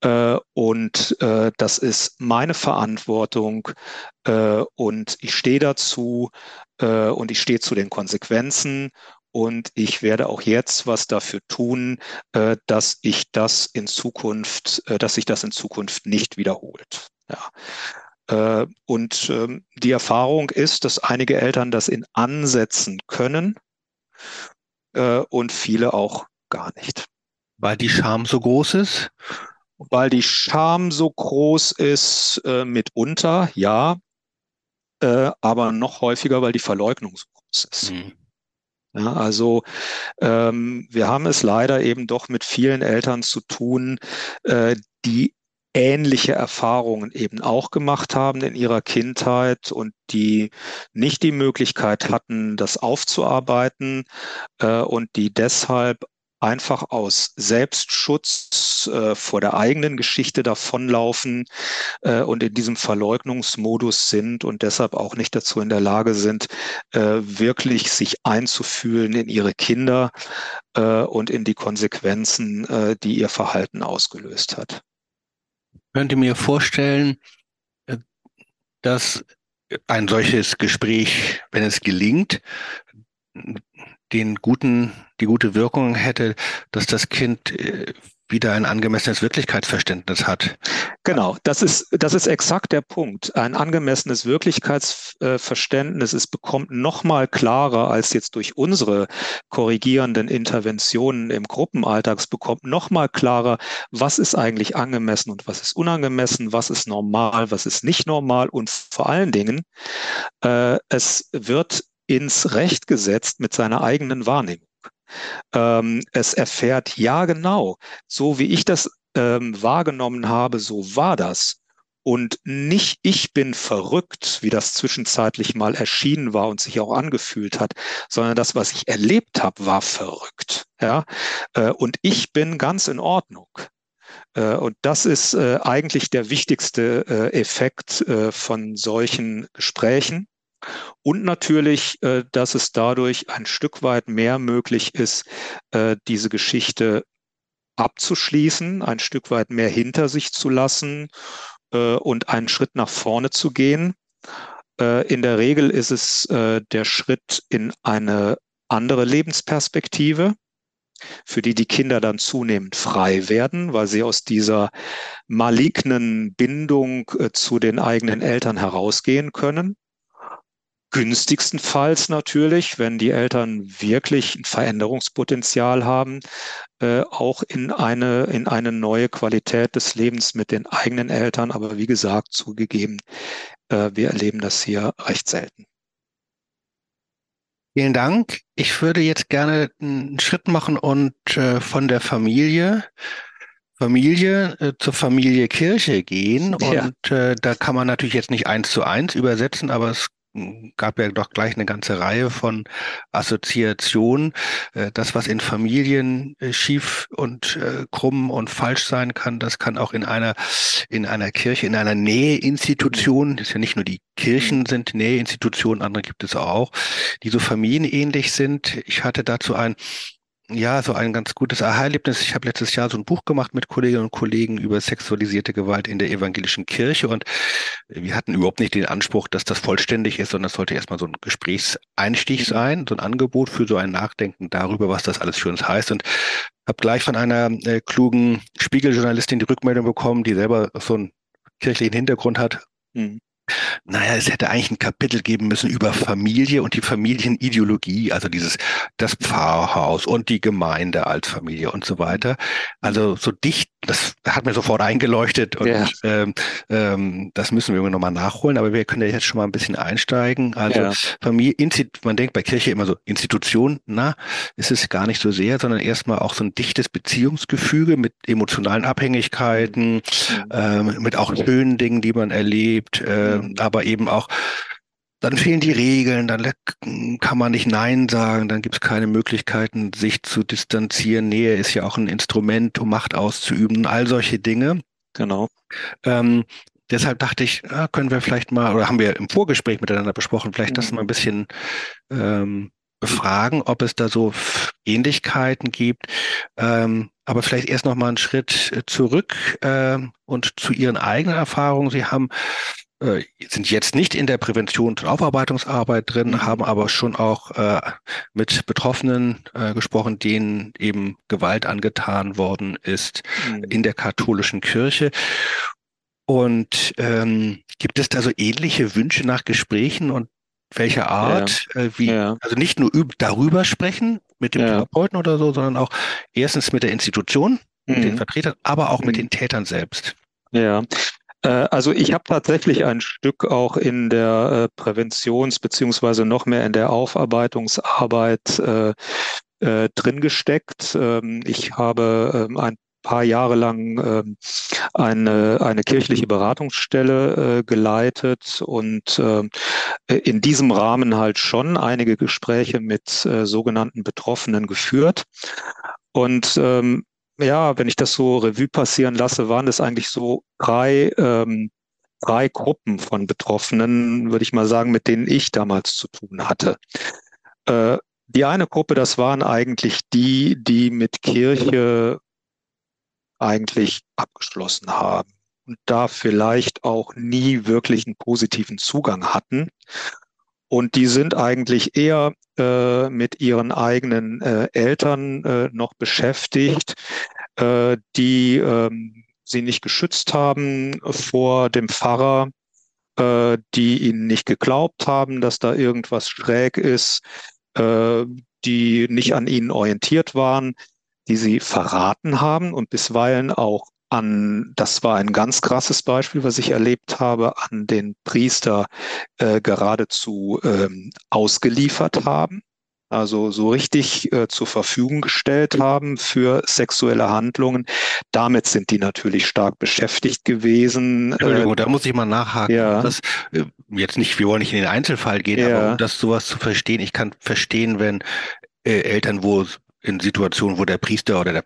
Äh, und äh, das ist meine Verantwortung äh, und ich stehe dazu und ich stehe zu den Konsequenzen. Und ich werde auch jetzt was dafür tun, dass ich das in Zukunft, dass sich das in Zukunft nicht wiederholt. Ja. Und ähm, die Erfahrung ist, dass einige Eltern das in Ansätzen können und viele auch gar nicht. Weil die Scham so groß ist? Weil die Scham so groß ist, äh, mitunter, ja, äh, aber noch häufiger, weil die Verleugnung so groß ist. Mhm. Ja, also ähm, wir haben es leider eben doch mit vielen Eltern zu tun, äh, die ähnliche Erfahrungen eben auch gemacht haben in ihrer Kindheit und die nicht die Möglichkeit hatten, das aufzuarbeiten äh, und die deshalb einfach aus Selbstschutz äh, vor der eigenen Geschichte davonlaufen äh, und in diesem Verleugnungsmodus sind und deshalb auch nicht dazu in der Lage sind, äh, wirklich sich einzufühlen in ihre Kinder äh, und in die Konsequenzen, äh, die ihr Verhalten ausgelöst hat. Ich könnte mir vorstellen, äh, dass ein solches Gespräch, wenn es gelingt, den guten, die gute Wirkung hätte, dass das Kind äh, wieder ein angemessenes Wirklichkeitsverständnis hat. Genau, das ist, das ist exakt der Punkt. Ein angemessenes Wirklichkeitsverständnis, es bekommt noch mal klarer als jetzt durch unsere korrigierenden Interventionen im Gruppenalltag, es bekommt noch mal klarer, was ist eigentlich angemessen und was ist unangemessen, was ist normal, was ist nicht normal und vor allen Dingen, äh, es wird ins Recht gesetzt mit seiner eigenen Wahrnehmung. Ähm, es erfährt, ja genau, so wie ich das ähm, wahrgenommen habe, so war das. Und nicht ich bin verrückt, wie das zwischenzeitlich mal erschienen war und sich auch angefühlt hat, sondern das, was ich erlebt habe, war verrückt. Ja? Äh, und ich bin ganz in Ordnung. Äh, und das ist äh, eigentlich der wichtigste äh, Effekt von solchen Gesprächen. Und natürlich, äh, dass es dadurch ein Stück weit mehr möglich ist, äh, diese Geschichte abzuschließen, ein Stück weit mehr hinter sich zu lassen äh, und einen Schritt nach vorne zu gehen. In der Regel ist es der Schritt in eine andere Lebensperspektive, für die die Kinder dann zunehmend frei werden, weil sie aus dieser malignen Bindung zu den eigenen Eltern herausgehen können günstigstenfalls natürlich, wenn die Eltern wirklich ein Veränderungspotenzial haben, äh, auch in eine, in eine neue Qualität des Lebens mit den eigenen Eltern. Aber wie gesagt, zugegeben, äh, wir erleben das hier recht selten. Vielen Dank. Ich würde jetzt gerne einen Schritt machen und äh, von der Familie Familie äh, zur Familie Kirche gehen. Ja. Und äh, da kann man natürlich jetzt nicht eins zu eins übersetzen, aber es gab ja doch gleich eine ganze Reihe von Assoziationen. Äh, das, was in Familien äh, schief und äh, krumm und falsch sein kann, das kann auch in einer, in einer Kirche, in einer Näheinstitution, das ist ja nicht nur die Kirchen mhm. sind Näheinstitutionen, andere gibt es auch, die so familienähnlich sind. Ich hatte dazu ein ja, so ein ganz gutes Aha-Erlebnis. Ich habe letztes Jahr so ein Buch gemacht mit Kolleginnen und Kollegen über sexualisierte Gewalt in der evangelischen Kirche und wir hatten überhaupt nicht den Anspruch, dass das vollständig ist, sondern es sollte erstmal so ein Gesprächseinstieg mhm. sein, so ein Angebot für so ein Nachdenken darüber, was das alles für uns heißt und habe gleich von einer äh, klugen Spiegeljournalistin die Rückmeldung bekommen, die selber so einen kirchlichen Hintergrund hat. Mhm. Naja, es hätte eigentlich ein Kapitel geben müssen über Familie und die Familienideologie, also dieses, das Pfarrhaus und die Gemeinde als Familie und so weiter. Also so dicht, das hat mir sofort eingeleuchtet und ja. ähm, ähm, das müssen wir nochmal nachholen, aber wir können ja jetzt schon mal ein bisschen einsteigen. Also ja. Familie, man denkt bei Kirche immer so Institution, na, ist es gar nicht so sehr, sondern erstmal auch so ein dichtes Beziehungsgefüge mit emotionalen Abhängigkeiten, mhm. ähm, mit auch schönen Dingen, die man erlebt. Äh, äh, aber eben auch, dann fehlen die Regeln, dann kann man nicht Nein sagen, dann gibt es keine Möglichkeiten, sich zu distanzieren. Nähe ist ja auch ein Instrument, um Macht auszuüben, all solche Dinge. Genau. Ähm, deshalb dachte ich, ja, können wir vielleicht mal, oder haben wir im Vorgespräch miteinander besprochen, vielleicht mhm. das mal ein bisschen ähm, befragen, ob es da so Ähnlichkeiten gibt. Ähm, aber vielleicht erst noch mal einen Schritt äh, zurück äh, und zu Ihren eigenen Erfahrungen. Sie haben äh, sind jetzt nicht in der Präventions- und Aufarbeitungsarbeit drin, mhm. haben aber schon auch äh, mit Betroffenen äh, gesprochen, denen eben Gewalt angetan worden ist mhm. in der katholischen Kirche. Und ähm, gibt es da so ähnliche Wünsche nach Gesprächen und welcher Art? Ja. Äh, wie, ja. Also nicht nur darüber sprechen mit dem ja. Therapeuten oder so, sondern auch erstens mit der Institution, mit den mhm. Vertretern, aber auch mit mhm. den Tätern selbst. Ja, also ich habe tatsächlich ein Stück auch in der äh, Präventions- beziehungsweise noch mehr in der Aufarbeitungsarbeit äh, äh, drin gesteckt. Ähm, ich habe ähm, ein paar Jahre lang ähm, eine, eine kirchliche Beratungsstelle äh, geleitet und äh, in diesem Rahmen halt schon einige Gespräche mit äh, sogenannten Betroffenen geführt. Und ähm, ja, wenn ich das so Revue passieren lasse, waren es eigentlich so drei, ähm, drei Gruppen von Betroffenen, würde ich mal sagen, mit denen ich damals zu tun hatte. Äh, die eine Gruppe, das waren eigentlich die, die mit Kirche eigentlich abgeschlossen haben und da vielleicht auch nie wirklich einen positiven Zugang hatten. Und die sind eigentlich eher äh, mit ihren eigenen äh, Eltern äh, noch beschäftigt, äh, die ähm, sie nicht geschützt haben vor dem Pfarrer, äh, die ihnen nicht geglaubt haben, dass da irgendwas schräg ist, äh, die nicht an ihnen orientiert waren, die sie verraten haben und bisweilen auch an, das war ein ganz krasses Beispiel, was ich erlebt habe, an den Priester äh, geradezu ähm, ausgeliefert haben also so richtig äh, zur Verfügung gestellt haben für sexuelle Handlungen. Damit sind die natürlich stark beschäftigt gewesen. Entschuldigung, äh, da muss ich mal nachhaken. Ja. Das, äh, jetzt nicht, wir wollen nicht in den Einzelfall gehen, ja. aber um das sowas zu verstehen, ich kann verstehen, wenn äh, Eltern, wo in Situationen, wo der Priester oder der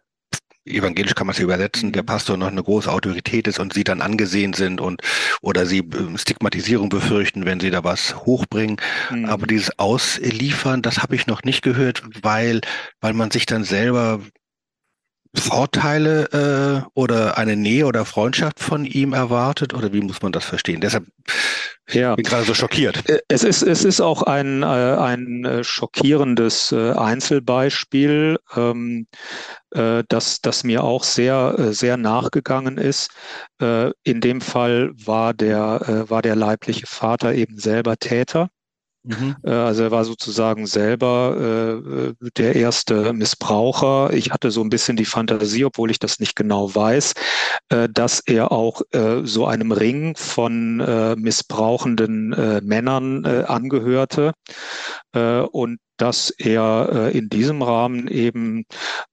evangelisch kann man es übersetzen, der mhm. Pastor noch eine große Autorität ist und sie dann angesehen sind und oder sie äh, Stigmatisierung befürchten, wenn sie da was hochbringen. Mhm. Aber dieses Ausliefern, das habe ich noch nicht gehört, weil, weil man sich dann selber Vorteile äh, oder eine Nähe oder Freundschaft von ihm erwartet? Oder wie muss man das verstehen? Deshalb ja. bin gerade so schockiert. Äh, es ist, es ist auch ein, äh, ein äh, schockierendes Einzelbeispiel, ähm, das, das mir auch sehr, sehr nachgegangen ist. In dem Fall war der, war der leibliche Vater eben selber Täter. Mhm. Äh, also er war sozusagen selber äh, der erste Missbraucher. Ich hatte so ein bisschen die Fantasie, obwohl ich das nicht genau weiß, äh, dass er auch äh, so einem Ring von äh, missbrauchenden äh, Männern angehörte und dass er äh, in diesem Rahmen eben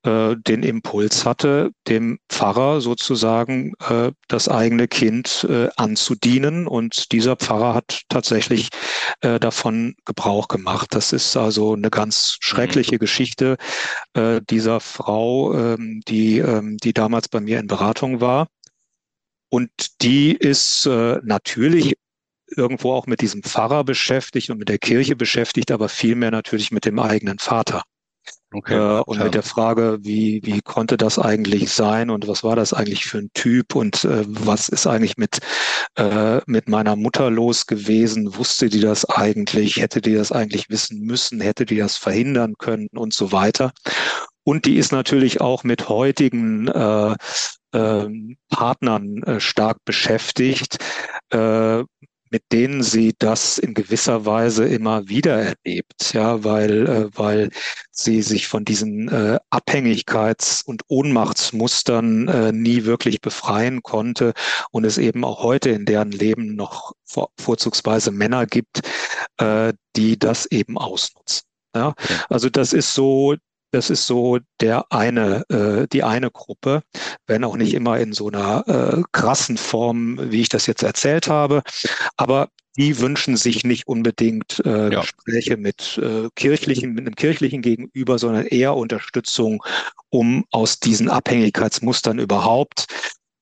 äh, den Impuls hatte, dem Pfarrer sozusagen äh, das eigene Kind äh, anzudienen. Und dieser Pfarrer hat tatsächlich äh, davon Gebrauch gemacht. Das ist also eine ganz schreckliche mhm. Geschichte äh, dieser Frau, ähm, die, ähm, die damals bei mir in Beratung war. Und die ist äh, natürlich irgendwo auch mit diesem Pfarrer beschäftigt und mit der Kirche beschäftigt, aber vielmehr natürlich mit dem eigenen Vater. Okay, äh, und mit der Frage, wie, wie konnte das eigentlich sein und was war das eigentlich für ein Typ und äh, was ist eigentlich mit, äh, mit meiner Mutter los gewesen? Wusste die das eigentlich? Hätte die das eigentlich wissen müssen? Hätte die das verhindern können und so weiter? Und die ist natürlich auch mit heutigen äh, äh, Partnern stark beschäftigt, äh, mit denen sie das in gewisser Weise immer wieder erlebt, ja, weil, äh, weil sie sich von diesen äh, Abhängigkeits- und Ohnmachtsmustern äh, nie wirklich befreien konnte und es eben auch heute in deren Leben noch vor, vorzugsweise Männer gibt, äh, die das eben ausnutzen. Ja, also das ist so das ist so der eine, äh, die eine Gruppe, wenn auch nicht immer in so einer äh, krassen Form, wie ich das jetzt erzählt habe. Aber die wünschen sich nicht unbedingt äh, ja. Gespräche mit äh, kirchlichen, mit einem kirchlichen Gegenüber, sondern eher Unterstützung, um aus diesen Abhängigkeitsmustern überhaupt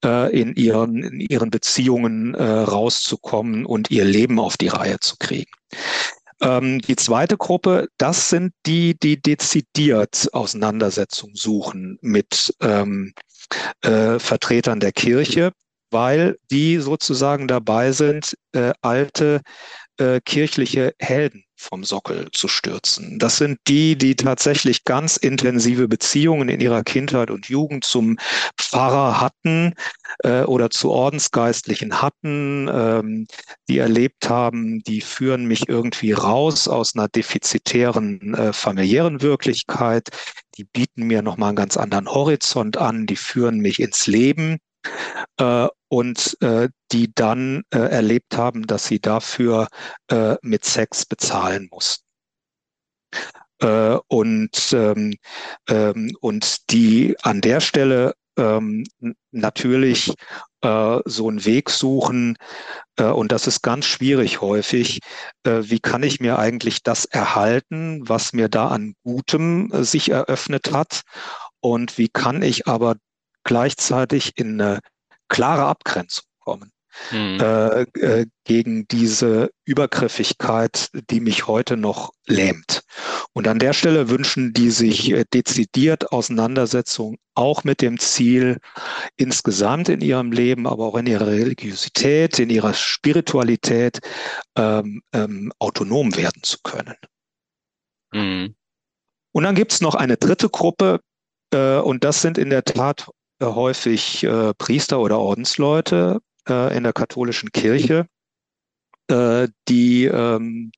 äh, in ihren, in ihren Beziehungen äh, rauszukommen und ihr Leben auf die Reihe zu kriegen. Ähm, die zweite Gruppe, das sind die, die dezidiert Auseinandersetzung suchen mit ähm, äh, Vertretern der Kirche, weil die sozusagen dabei sind, äh, alte äh, kirchliche Helden vom Sockel zu stürzen. Das sind die, die tatsächlich ganz intensive Beziehungen in ihrer Kindheit und Jugend zum Pfarrer hatten äh, oder zu Ordensgeistlichen hatten, ähm, die erlebt haben, die führen mich irgendwie raus aus einer defizitären äh, familiären Wirklichkeit, die bieten mir nochmal einen ganz anderen Horizont an, die führen mich ins Leben. Äh, und äh, die dann äh, erlebt haben, dass sie dafür äh, mit Sex bezahlen mussten. Äh, und, ähm, ähm, und die an der Stelle ähm, natürlich äh, so einen Weg suchen, äh, und das ist ganz schwierig häufig, äh, wie kann ich mir eigentlich das erhalten, was mir da an Gutem äh, sich eröffnet hat, und wie kann ich aber gleichzeitig in eine klare Abgrenzung kommen. Mhm. Äh, äh, gegen diese Übergriffigkeit, die mich heute noch lähmt. Und an der Stelle wünschen die sich äh, dezidiert Auseinandersetzung auch mit dem Ziel, insgesamt in ihrem Leben, aber auch in ihrer Religiosität, in ihrer Spiritualität ähm, ähm, autonom werden zu können. Mhm. Und dann gibt es noch eine dritte Gruppe, äh, und das sind in der Tat häufig äh, Priester oder Ordensleute äh, in der katholischen Kirche, äh, die ähm,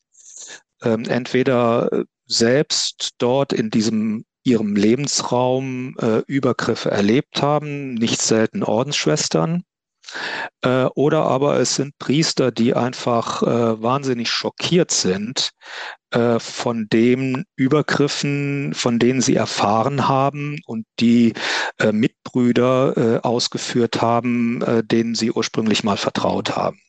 ähm, entweder selbst dort in diesem ihrem Lebensraum äh, Übergriffe erlebt haben, nicht selten Ordensschwestern. Äh, oder aber es sind Priester, die einfach äh, wahnsinnig schockiert sind äh, von den Übergriffen, von denen sie erfahren haben und die äh, Mitbrüder äh, ausgeführt haben, denen sie ursprünglich mal vertraut haben.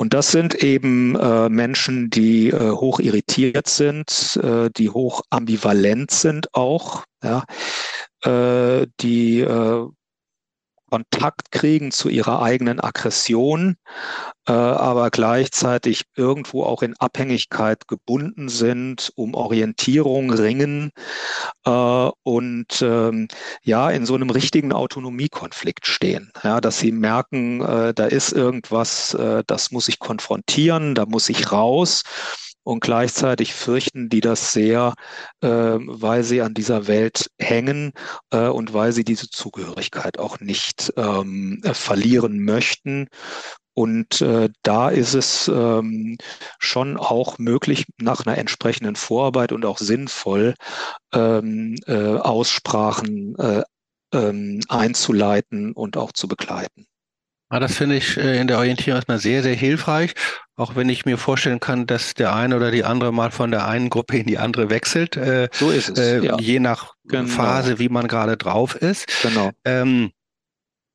Und das sind eben äh, Menschen, die äh, hoch irritiert sind, äh, die hoch ambivalent sind auch, ja, die Kontakt kriegen zu ihrer eigenen Aggression, äh, aber gleichzeitig irgendwo auch in Abhängigkeit gebunden sind, um Orientierung ringen äh, und ähm, ja, in so einem richtigen Autonomiekonflikt stehen. Ja, dass sie merken, äh, da ist irgendwas, äh, das muss ich konfrontieren, da muss ich raus. Und gleichzeitig fürchten die das sehr, äh, weil sie an dieser Welt hängen äh, und weil sie diese Zugehörigkeit auch nicht ähm, verlieren möchten. Und äh, da ist es ähm, schon auch möglich, nach einer entsprechenden Vorarbeit und auch sinnvoll ähm, äh, Aussprachen äh, ähm, einzuleiten und auch zu begleiten. Ja, das finde ich äh, in der Orientierung erstmal sehr, sehr hilfreich, auch wenn ich mir vorstellen kann, dass der eine oder die andere mal von der einen Gruppe in die andere wechselt. Äh, so ist es. Äh, ja. Je nach genau. Phase, wie man gerade drauf ist. Genau. Ähm,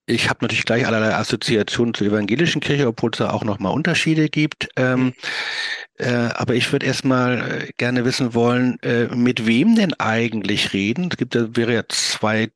ich habe natürlich gleich allerlei Assoziationen zur evangelischen Kirche, obwohl es da auch nochmal Unterschiede gibt. Ähm, mhm. äh, aber ich würde erstmal gerne wissen wollen, äh, mit wem denn eigentlich reden? Es gibt, da wäre ja zwei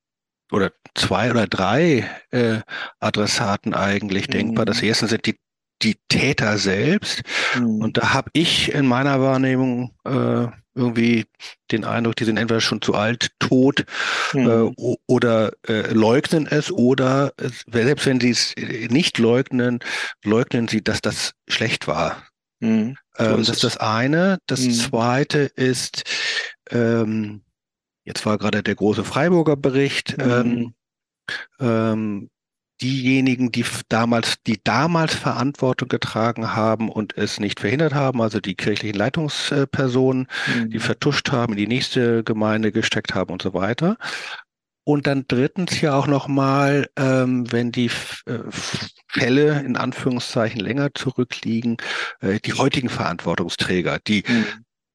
oder zwei oder drei äh, Adressaten eigentlich mhm. denkbar. Das erste sind die, die Täter selbst. Mhm. Und da habe ich in meiner Wahrnehmung äh, irgendwie den Eindruck, die sind entweder schon zu alt, tot mhm. äh, oder äh, leugnen es oder äh, selbst wenn sie es nicht leugnen, leugnen sie, dass das schlecht war. Mhm. So ähm, das ist das eine. Das mhm. zweite ist, ähm, Jetzt war gerade der große Freiburger Bericht. Mhm. Ähm, ähm, diejenigen, die damals, die damals Verantwortung getragen haben und es nicht verhindert haben, also die kirchlichen Leitungspersonen, mhm. die vertuscht haben, in die nächste Gemeinde gesteckt haben und so weiter. Und dann drittens ja auch nochmal, ähm, wenn die äh, Fälle in Anführungszeichen länger zurückliegen, äh, die heutigen Verantwortungsträger, die mhm.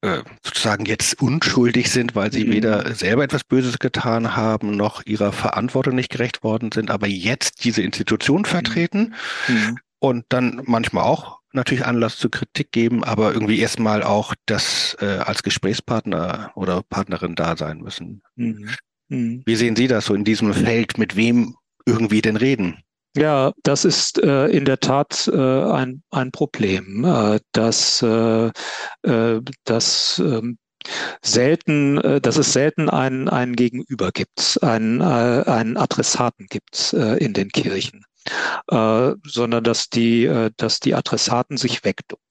Äh, sozusagen jetzt unschuldig sind, weil sie mhm. weder selber etwas Böses getan haben, noch ihrer Verantwortung nicht gerecht worden sind, aber jetzt diese Institution mhm. vertreten mhm. und dann manchmal auch natürlich Anlass zur Kritik geben, aber irgendwie erstmal auch das äh, als Gesprächspartner oder Partnerin da sein müssen. Mhm. mhm. Wie sehen Sie das so in diesem Feld, mit wem irgendwie denn reden? Ja, das ist äh, in der Tat äh, ein, ein Problem, äh, dass, äh, äh, dass ähm, selten, äh, dass es selten einen, einen Gegenüber gibt, einen, einen Adressaten gibt in den Kirchen, sondern dass die, dass die Adressaten sich wegducken.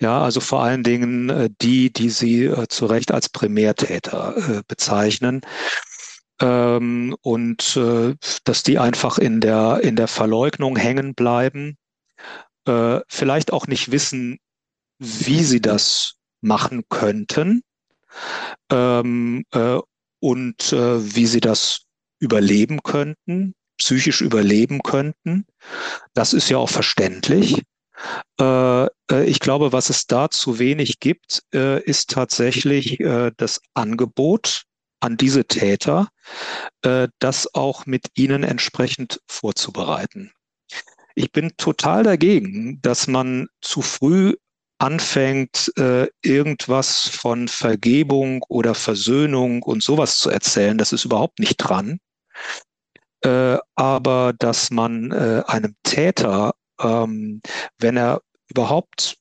Ja, also vor allen Dingen die, die sie zu Recht als Primärtäter bezeichnen ähm, und äh, dass die einfach in der, in der Verleugnung hängen bleiben, äh, vielleicht auch nicht wissen, wie sie das machen könnten ähm, äh, und äh, wie sie das überleben könnten, psychisch überleben könnten. Das ist ja auch verständlich. Äh, äh, ich glaube, was es da zu wenig gibt, ist tatsächlich das Angebot an diese Täter, äh, das auch mit ihnen entsprechend vorzubereiten. Ich bin total dagegen, dass man zu früh anfängt, äh, irgendwas von Vergebung oder Versöhnung und sowas zu erzählen. Das ist überhaupt nicht dran. Äh, aber dass man äh, einem Täter, ähm, wenn er überhaupt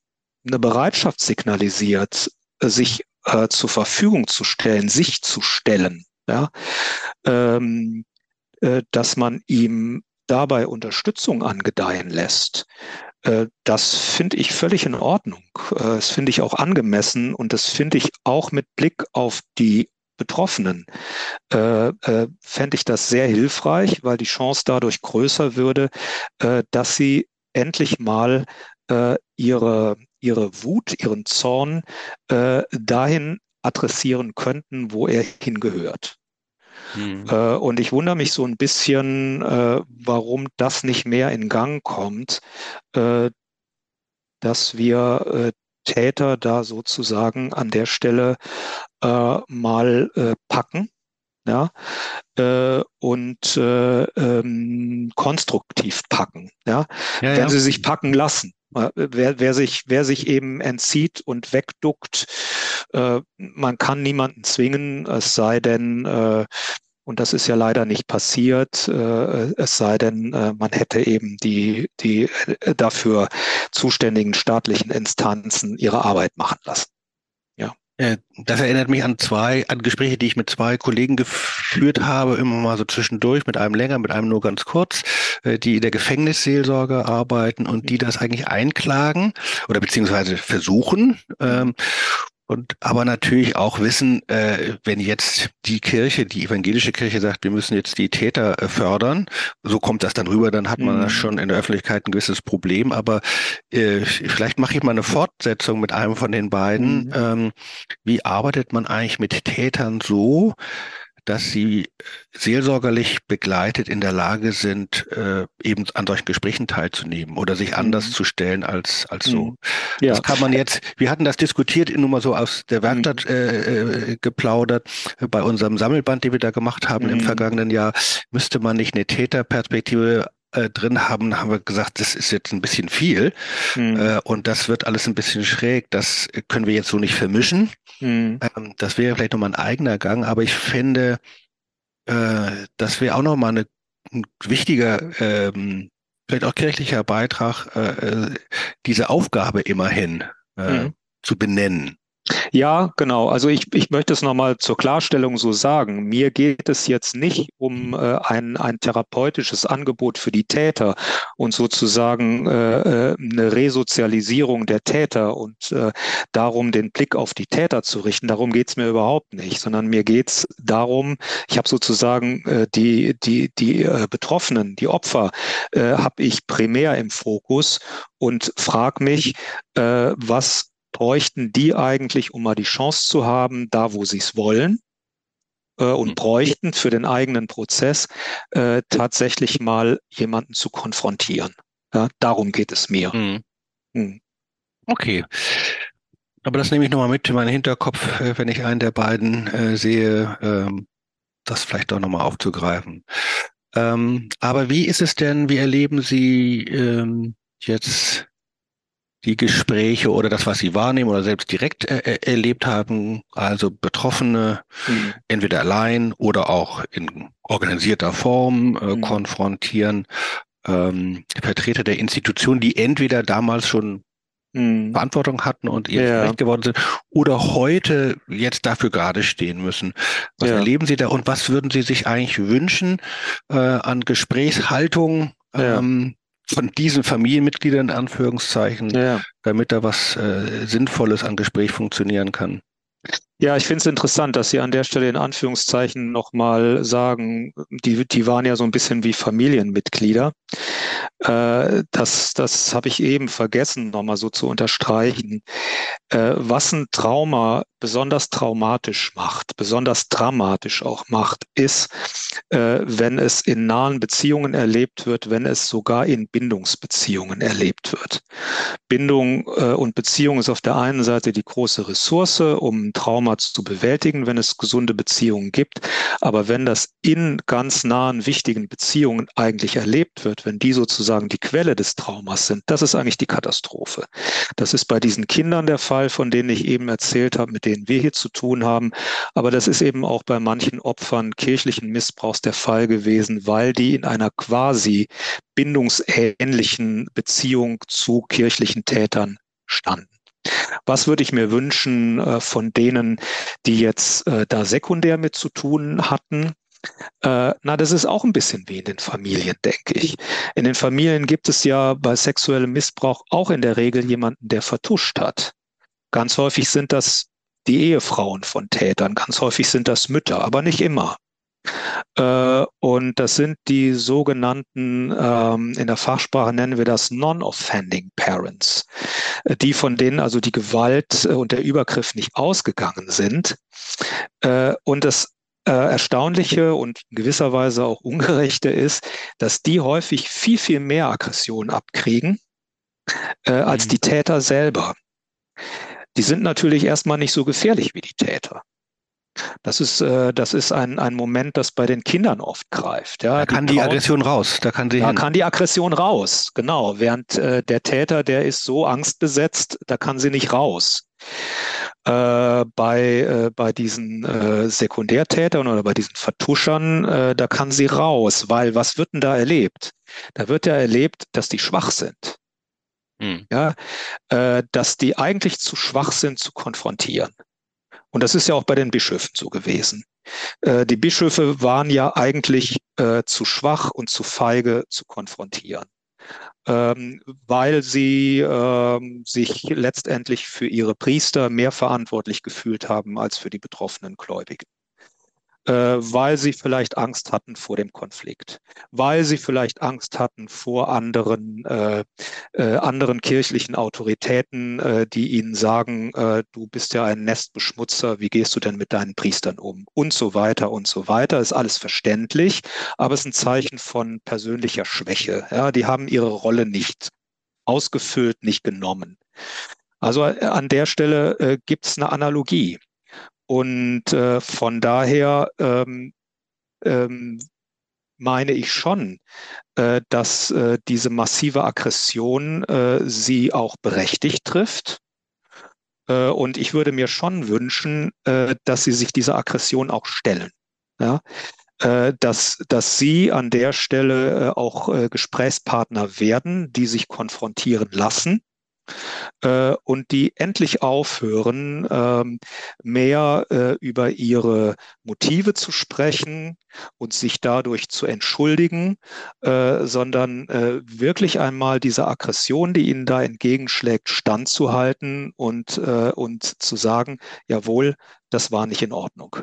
eine Bereitschaft signalisiert, sich äh, zur Verfügung zu stellen, sich zu stellen, ja, ähm, äh, dass man ihm dabei Unterstützung angedeihen lässt. Äh, das finde ich völlig in Ordnung. Äh, das finde ich auch angemessen und das finde ich auch mit Blick auf die Betroffenen, äh, äh, fände ich das sehr hilfreich, weil die Chance dadurch größer würde, äh, dass sie endlich mal ihre, ihre Wut, ihren Zorn äh, dahin adressieren könnten, wo er hingehört. Mhm. Äh, und ich wundere mich so ein bisschen, äh, warum das nicht mehr in Gang kommt, äh, dass wir äh, Täter da sozusagen an der Stelle äh, mal packen ja, äh, und äh, ähm, konstruktiv packen, ja, ja wenn ja. sie sich packen lassen. Äh, wer, wer, sich, wer sich eben entzieht und wegduckt, äh, man kann niemanden zwingen, es sei denn, äh, und das ist ja leider nicht passiert, äh, es sei denn, äh, man hätte eben die, die äh, dafür zuständigen staatlichen Instanzen ihre Arbeit machen lassen. Äh, das erinnert mich an zwei, an Gespräche, die ich mit zwei Kollegen geführt habe, immer mal so zwischendurch, mit einem länger, mit einem nur ganz kurz, äh, die in der Gefängnisseelsorge arbeiten und die das eigentlich einklagen oder beziehungsweise versuchen. Und aber natürlich auch wissen, äh, wenn jetzt die Kirche, die evangelische Kirche sagt, wir müssen jetzt die Täter äh, fördern, so kommt das dann rüber, dann hat man mhm. schon in der Öffentlichkeit ein gewisses Problem. Aber äh, vielleicht mache ich mal eine Fortsetzung mit einem von den beiden. Mhm. Ähm, wie arbeitet man eigentlich mit Tätern so, dass sie seelsorgerlich begleitet in der Lage sind, äh, eben an solchen Gesprächen teilzunehmen oder sich anders mhm. zu stellen als, als so. Mhm. Ja. Das kann man jetzt, wir hatten das diskutiert, nur mal so aus der Werkstatt mhm. äh, äh, geplaudert, bei unserem Sammelband, den wir da gemacht haben im mhm. vergangenen Jahr, müsste man nicht eine Täterperspektive äh, drin haben, haben wir gesagt, das ist jetzt ein bisschen viel mhm. äh, und das wird alles ein bisschen schräg. Das können wir jetzt so nicht vermischen. Mhm. Ähm, das wäre vielleicht nochmal ein eigener Gang, aber ich finde, äh, das wäre auch nochmal eine, ein wichtiger, ähm, vielleicht auch kirchlicher Beitrag, äh, äh diese Aufgabe immerhin mhm. zu benennen. Ja, genau. Also ich, ich möchte es nochmal zur Klarstellung so sagen. Mir geht es jetzt nicht um äh, ein, ein therapeutisches Angebot für die Täter und sozusagen äh, äh, eine Resozialisierung der Täter und äh, darum, den Blick auf die Täter zu richten. Darum geht es mir überhaupt nicht, sondern mir geht es darum, ich habe sozusagen äh, die, die, die äh, Betroffenen, die Opfer, äh, habe ich primär im Fokus und frage mich, äh, was bräuchten die eigentlich, um mal die Chance zu haben, da wo sie es wollen, äh, und mhm. bräuchten für den eigenen Prozess äh, tatsächlich mal jemanden zu konfrontieren. Ja, darum geht es mir. Mhm. Mhm. Okay. Aber das nehme ich nochmal mit in meinen Hinterkopf, äh, wenn ich einen der beiden äh, sehe, ähm, das vielleicht auch nochmal aufzugreifen. Ähm, aber wie ist es denn, wie erleben Sie ähm, jetzt die Gespräche oder das, was Sie wahrnehmen oder selbst direkt äh, äh, erlebt haben, also Betroffene mhm. entweder allein oder auch in organisierter Form äh, mhm. konfrontieren, ähm, Vertreter der Institution, die entweder damals schon mhm. Verantwortung hatten und ihr ja. recht geworden sind oder heute jetzt dafür gerade stehen müssen. Was ja. erleben Sie da und was würden Sie sich eigentlich wünschen äh, an Gesprächshaltung? Ja. Ähm, von diesen Familienmitgliedern in Anführungszeichen, ja. damit da was äh, Sinnvolles an Gespräch funktionieren kann. Ja, ich finde es interessant, dass Sie an der Stelle in Anführungszeichen nochmal sagen, die, die waren ja so ein bisschen wie Familienmitglieder. Äh, das das habe ich eben vergessen, nochmal so zu unterstreichen. Äh, was ein Trauma besonders traumatisch macht, besonders dramatisch auch macht, ist, äh, wenn es in nahen Beziehungen erlebt wird, wenn es sogar in Bindungsbeziehungen erlebt wird. Bindung äh, und Beziehung ist auf der einen Seite die große Ressource, um Trauma Trauma zu bewältigen, wenn es gesunde Beziehungen gibt. Aber wenn das in ganz nahen, wichtigen Beziehungen eigentlich erlebt wird, wenn die sozusagen die Quelle des Traumas sind, das ist eigentlich die Katastrophe. Das ist bei diesen Kindern der Fall, von denen ich eben erzählt habe, mit denen wir hier zu tun haben. Aber das ist eben auch bei manchen Opfern kirchlichen Missbrauchs der Fall gewesen, weil die in einer quasi bindungsähnlichen Beziehung zu kirchlichen Tätern standen. Was würde ich mir wünschen äh, von denen, die jetzt äh, da sekundär mit zu tun hatten? Äh, na, das ist auch ein bisschen wie in den Familien, denke ich. In den Familien gibt es ja bei sexuellem Missbrauch auch in der Regel jemanden, der vertuscht hat. Ganz häufig sind das die Ehefrauen von Tätern. Ganz häufig sind das Mütter, aber nicht immer. Äh, und das sind die sogenannten, ähm, in der Fachsprache nennen wir das Non-Offending Parents, die von denen also die Gewalt äh, und der Übergriff nicht ausgegangen sind. Äh, und das Erstaunliche und in gewisser Weise auch Ungerechte ist, dass die häufig viel, viel mehr Aggression abkriegen als mhm. die Täter selber. Die sind natürlich erstmal nicht so gefährlich wie die Täter. Das ist, äh, das ist ein, ein Moment, das bei den Kindern oft greift. Ja. Da kann die, die Aggression raus. Da kann sie da hin. kann die Aggression raus, genau. Während äh, der Täter, der ist so angstbesetzt, da kann sie nicht raus. Äh, bei, äh, bei diesen äh, Sekundärtätern oder bei diesen Vertuschern, äh, da kann sie raus, weil was wird denn da erlebt? Da wird ja erlebt, dass die schwach sind. Hm. Ja, äh, dass die eigentlich zu schwach sind zu konfrontieren. Und das ist ja auch bei den Bischöfen so gewesen. Äh, die Bischöfe waren ja eigentlich äh, zu schwach und zu feige zu konfrontieren, ähm, weil sie ähm, sich letztendlich für ihre Priester mehr verantwortlich gefühlt haben als für die betroffenen Gläubigen äh, weil sie vielleicht Angst hatten vor dem Konflikt, weil sie vielleicht Angst hatten vor anderen, äh, äh, anderen kirchlichen Autoritäten, äh, die ihnen sagen, äh, du bist ja ein Nestbeschmutzer, wie gehst du denn mit deinen Priestern um? Und so weiter und so weiter. Ist alles verständlich, aber es ist ein Zeichen von persönlicher Schwäche. Ja, die haben ihre Rolle nicht ausgefüllt, nicht genommen. Also äh, an der Stelle äh, gibt es eine Analogie. Und äh, von daher ähm, ähm, meine ich schon, äh, dass äh, diese massive Aggression äh, sie auch berechtigt trifft. Äh, und ich würde mir schon wünschen, äh, dass sie sich dieser Aggression auch stellen. Ja? Dass, dass sie an der Stelle auch Gesprächspartner werden, die sich konfrontieren lassen äh, und die endlich aufhören, ähm, mehr äh, über ihre Motive zu sprechen und sich dadurch zu entschuldigen, äh, sondern wirklich einmal diese Aggression, die ihnen da entgegenschlägt, standzuhalten und, und zu sagen, jawohl, das war nicht in Ordnung.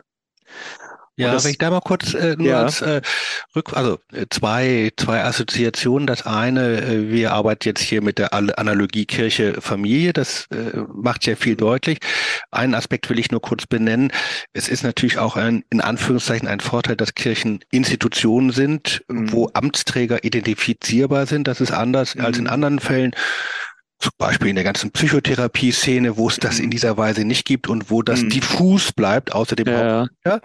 Ja, das, wenn ich da mal kurz äh, nur ja. als äh, Rück, also äh, zwei, zwei Assoziationen. Das eine, äh, wir arbeiten jetzt hier mit der Analogie Kirche Familie. Das äh, macht sehr viel deutlich. Einen Aspekt will ich nur kurz benennen. Es ist natürlich auch ein, in Anführungszeichen ein Vorteil, dass Kirchen Institutionen sind, mhm. wo Amtsträger identifizierbar sind. Das ist anders mhm. als in mhm. anderen Fällen zum Beispiel in der ganzen Psychotherapie-Szene, wo es das in dieser Weise nicht gibt und wo das mhm. diffus bleibt, außer dem ja, ja.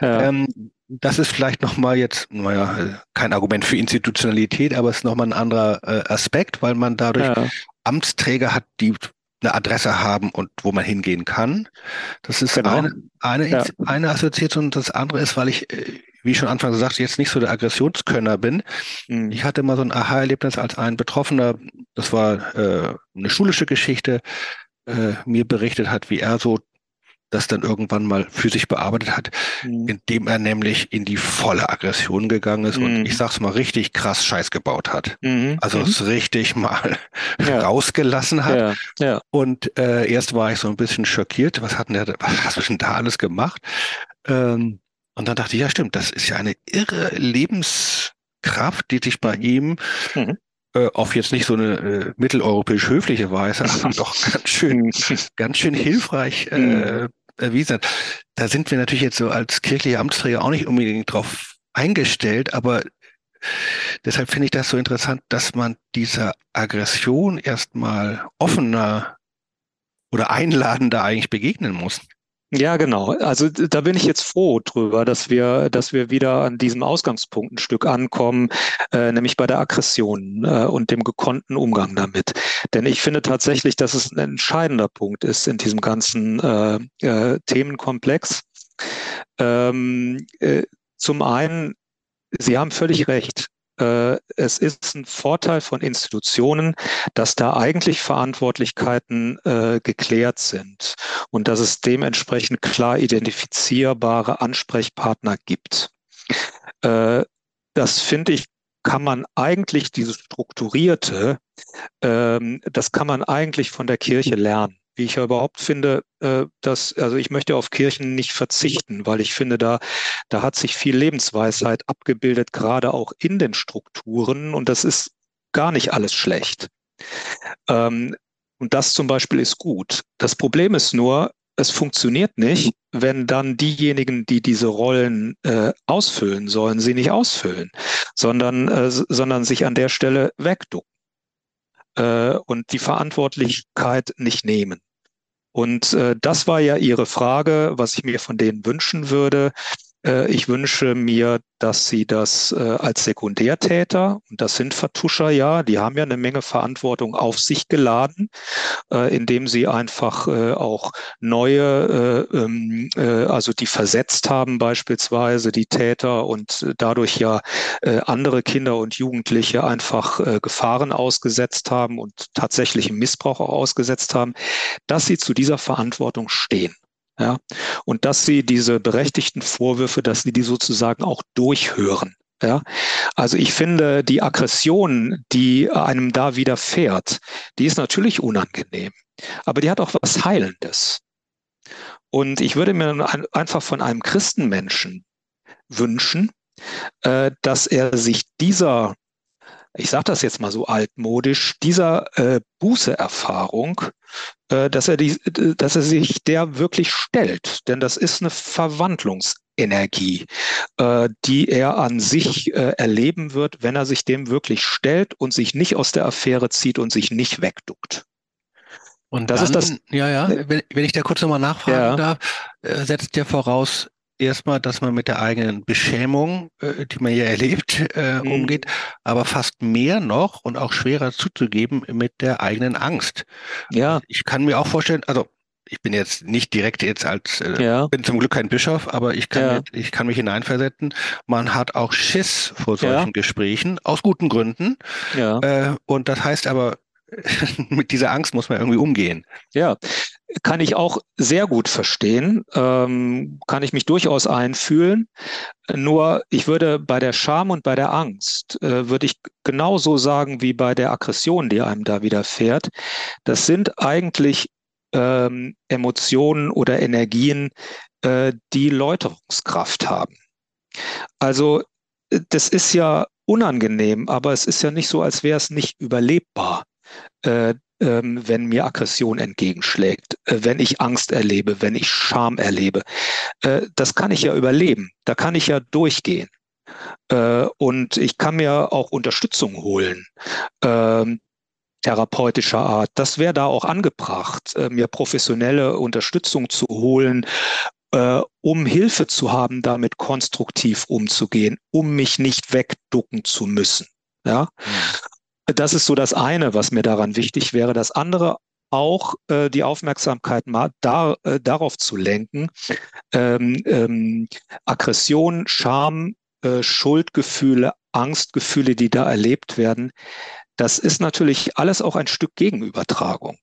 ja. Ähm, das ist vielleicht nochmal jetzt, naja, kein Argument für Institutionalität, aber es ist nochmal ein anderer äh, Aspekt, weil man dadurch ja. Amtsträger hat, die eine Adresse haben und wo man hingehen kann. Das ist genau. eine, eine, ja. eine Assoziation. Und das andere ist, weil ich, äh, wie ich schon anfangs gesagt, jetzt nicht so der Aggressionskönner bin. Mhm. Ich hatte mal so ein Aha-Erlebnis als ein Betroffener, das war äh, eine schulische Geschichte, äh, mir berichtet hat, wie er so das dann irgendwann mal für sich bearbeitet hat, mhm. indem er nämlich in die volle Aggression gegangen ist mhm. und ich sag's mal richtig krass Scheiß gebaut hat. Mhm. Also mhm. es richtig mal ja. rausgelassen hat. Ja. Ja. Und äh, erst war ich so ein bisschen schockiert, was hat denn der, was hast du denn da alles gemacht? Ähm, und dann dachte ich, ja stimmt, das ist ja eine irre Lebenskraft, die sich bei mhm. ihm mhm äh, auf jetzt nicht so eine äh, mitteleuropäisch höfliche Weise, aber doch ganz schön, ganz schön hilfreich äh, erwiesen hat. Da sind wir natürlich jetzt so als kirchliche Amtsträger auch nicht unbedingt drauf eingestellt, aber deshalb finde ich das so interessant, dass man dieser Aggression erstmal offener oder einladender eigentlich begegnen muss. Ja, genau. Also da bin ich jetzt froh drüber, dass wir, dass wir wieder an diesem Ausgangspunkt ein Stück ankommen, äh, nämlich bei der Aggression äh, und dem gekonnten Umgang damit. Denn ich finde tatsächlich, dass es ein entscheidender Punkt ist in diesem ganzen äh, äh, Themenkomplex. Ähm, äh, zum einen, Sie haben völlig recht. Äh, es ist ein Vorteil von Institutionen, dass da eigentlich Verantwortlichkeiten äh, geklärt sind und dass es dementsprechend klar identifizierbare Ansprechpartner gibt. Äh, das finde ich, kann man eigentlich, dieses Strukturierte, ähm, das kann man eigentlich von der Kirche lernen. Wie ich ja überhaupt finde, äh, dass, also ich möchte auf Kirchen nicht verzichten, weil ich finde, da, da hat sich viel Lebensweisheit abgebildet, gerade auch in den Strukturen und das ist gar nicht alles schlecht. Ähm, und das zum Beispiel ist gut. Das Problem ist nur, es funktioniert nicht, wenn dann diejenigen, die diese Rollen äh, ausfüllen sollen, sie nicht ausfüllen, sondern, äh, sondern sich an der Stelle wegducken äh, und die Verantwortlichkeit nicht nehmen. Und äh, das war ja Ihre Frage, was ich mir von denen wünschen würde. Äh, ich wünsche mir, dass sie das äh, als Sekundärtäter, und das sind Vertuscher ja, die haben ja eine Menge Verantwortung auf sich geladen, äh, indem sie einfach auch neue, ähm, also die versetzt haben beispielsweise die Täter und dadurch ja andere Kinder und Jugendliche einfach Gefahren ausgesetzt haben und tatsächlichen Missbrauch auch ausgesetzt haben, dass sie zu dieser Verantwortung stehen. Ja, und dass sie diese berechtigten Vorwürfe, dass sie die sozusagen auch durchhören. Ja, also ich finde, die Aggression, die einem da widerfährt, die ist natürlich unangenehm, aber die hat auch was Heilendes. Und ich würde mir einfach von einem Christenmenschen wünschen, äh, dass er sich dieser ich sage das jetzt mal so altmodisch, dieser äh, Bußeerfahrung, äh, dass, er die, dass er sich der wirklich stellt. Denn das ist eine Verwandlungsenergie, äh, die er an sich äh, erleben wird, wenn er sich dem wirklich stellt und sich nicht aus der Affäre zieht und sich nicht wegduckt. Und das dann, ist das. Ja, ja, wenn, wenn ich da kurz nochmal nachfragen ja. darf, äh, setzt der voraus, erstmal, dass man mit der eigenen Beschämung, äh, die man ja erlebt, äh, mhm. umgeht, aber fast mehr noch und auch schwerer zuzugeben mit der eigenen Angst. Ja. Ich kann mir auch vorstellen, also ich bin jetzt nicht direkt jetzt als, äh, ja. bin zum Glück kein Bischof, aber ich kann, ja. ich kann mich hineinversetzen. Man hat auch Schiss vor solchen ja. Gesprächen, aus guten Gründen. Ja. Äh, und das heißt aber, mit dieser Angst muss man irgendwie umgehen. Ja, kann ich auch sehr gut verstehen, ähm, kann ich mich durchaus einfühlen. Nur ich würde bei der Scham und bei der Angst, äh, würde ich genauso sagen wie bei der Aggression, die einem da widerfährt. Das sind eigentlich ähm, Emotionen oder Energien, äh, die Läuterungskraft haben. Also äh, das ist ja unangenehm, aber es ist ja nicht so, als wäre es nicht überlebbar äh, ähm, wenn mir Aggression entgegenschlägt, äh, wenn ich Angst erlebe, wenn ich Scham erlebe. Äh, das kann ich ja überleben. Da kann ich ja durchgehen. Äh, und ich kann mir auch Unterstützung holen ähm, therapeutischer Art. Das wäre da auch angebracht, mir professionelle Unterstützung zu holen, um Hilfe zu haben, damit konstruktiv umzugehen, um mich nicht wegducken zu müssen. Ja. Das ist so das eine, was mir daran wichtig wäre. Das andere auch äh, die Aufmerksamkeit mal da, äh, darauf zu lenken, ähm, ähm, Aggression, Scham, äh, Schuldgefühle, Angstgefühle, die da erlebt werden, das ist natürlich alles auch ein Stück Gegenübertragung.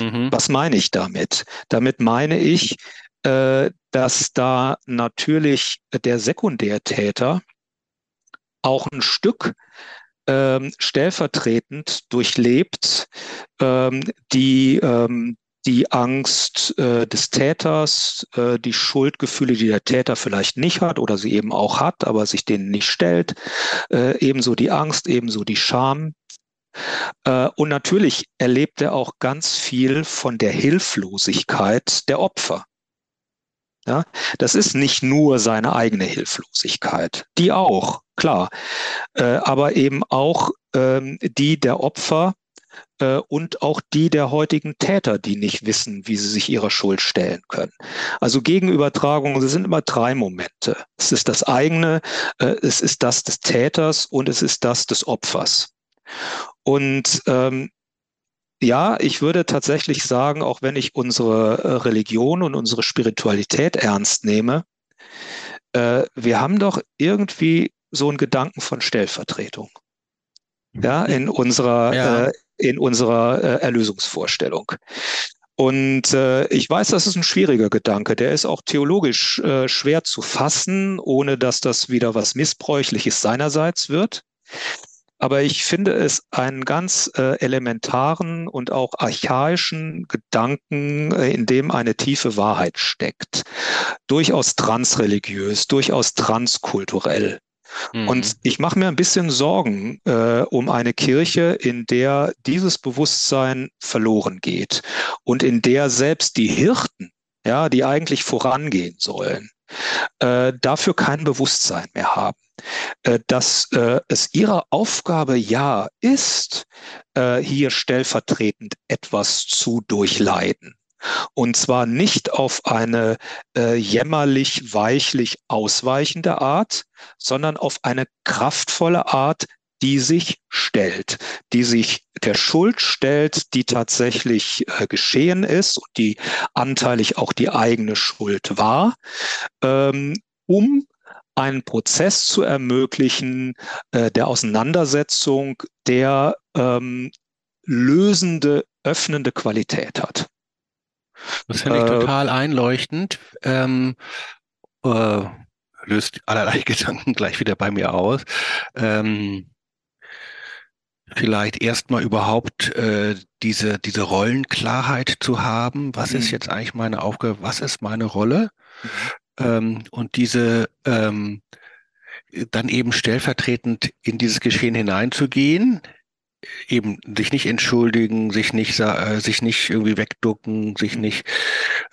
Mhm. Was meine ich damit? Damit meine ich, äh, dass da natürlich der Sekundärtäter auch ein Stück ähm, stellvertretend durchlebt ähm, die, ähm, die Angst äh, des Täters, äh, die Schuldgefühle, die der Täter vielleicht nicht hat oder sie eben auch hat, aber sich denen nicht stellt, äh, ebenso die Angst, ebenso die Scham. Äh, und natürlich erlebt er auch ganz viel von der Hilflosigkeit der Opfer. Ja, das ist nicht nur seine eigene Hilflosigkeit, die auch, klar, äh, aber eben auch ähm, die der Opfer äh, und auch die der heutigen Täter, die nicht wissen, wie sie sich ihrer Schuld stellen können. Also Gegenübertragung, es sind immer drei Momente. Es ist das eigene, äh, es ist das des Täters und es ist das des Opfers. Und ähm, ja, ich würde tatsächlich sagen, auch wenn ich unsere äh, Religion und unsere Spiritualität ernst nehme, äh, wir haben doch irgendwie so einen Gedanken von Stellvertretung. Ja, in unserer, ja. Äh, in unserer äh, Erlösungsvorstellung. Und äh, ich weiß, das ist ein schwieriger Gedanke. Der ist auch theologisch äh, schwer zu fassen, ohne dass das wieder was Missbräuchliches seinerseits wird. Aber ich finde es einen ganz äh, elementaren und auch archaischen Gedanken, äh, in dem eine tiefe Wahrheit steckt. Durchaus transreligiös, durchaus transkulturell. Mhm. Und ich mache mir ein bisschen Sorgen äh, um eine Kirche, in der dieses Bewusstsein verloren geht und in der selbst die Hirten, ja, die eigentlich vorangehen sollen, äh, dafür kein Bewusstsein mehr haben. Äh, dass äh, es ihre Aufgabe ja ist, äh, hier stellvertretend etwas zu durchleiden. Und zwar nicht auf eine äh, jämmerlich, weichlich ausweichende Art, sondern auf eine kraftvolle Art, die sich stellt, die sich der Schuld stellt, die tatsächlich äh, geschehen ist und die anteilig auch die eigene Schuld war, ähm, um einen Prozess zu ermöglichen äh, der Auseinandersetzung, der ähm, lösende, öffnende Qualität hat. Das finde ich äh, total einleuchtend. Ähm, äh, löst allerlei Gedanken gleich wieder bei mir aus. Ähm, vielleicht erstmal überhaupt äh, diese, diese Rollenklarheit zu haben. Was mhm. ist jetzt eigentlich meine Aufgabe? Was ist meine Rolle? Mhm. Ähm, und diese ähm, dann eben stellvertretend in dieses Geschehen hineinzugehen, eben sich nicht entschuldigen, sich nicht äh, sich nicht irgendwie wegducken, sich nicht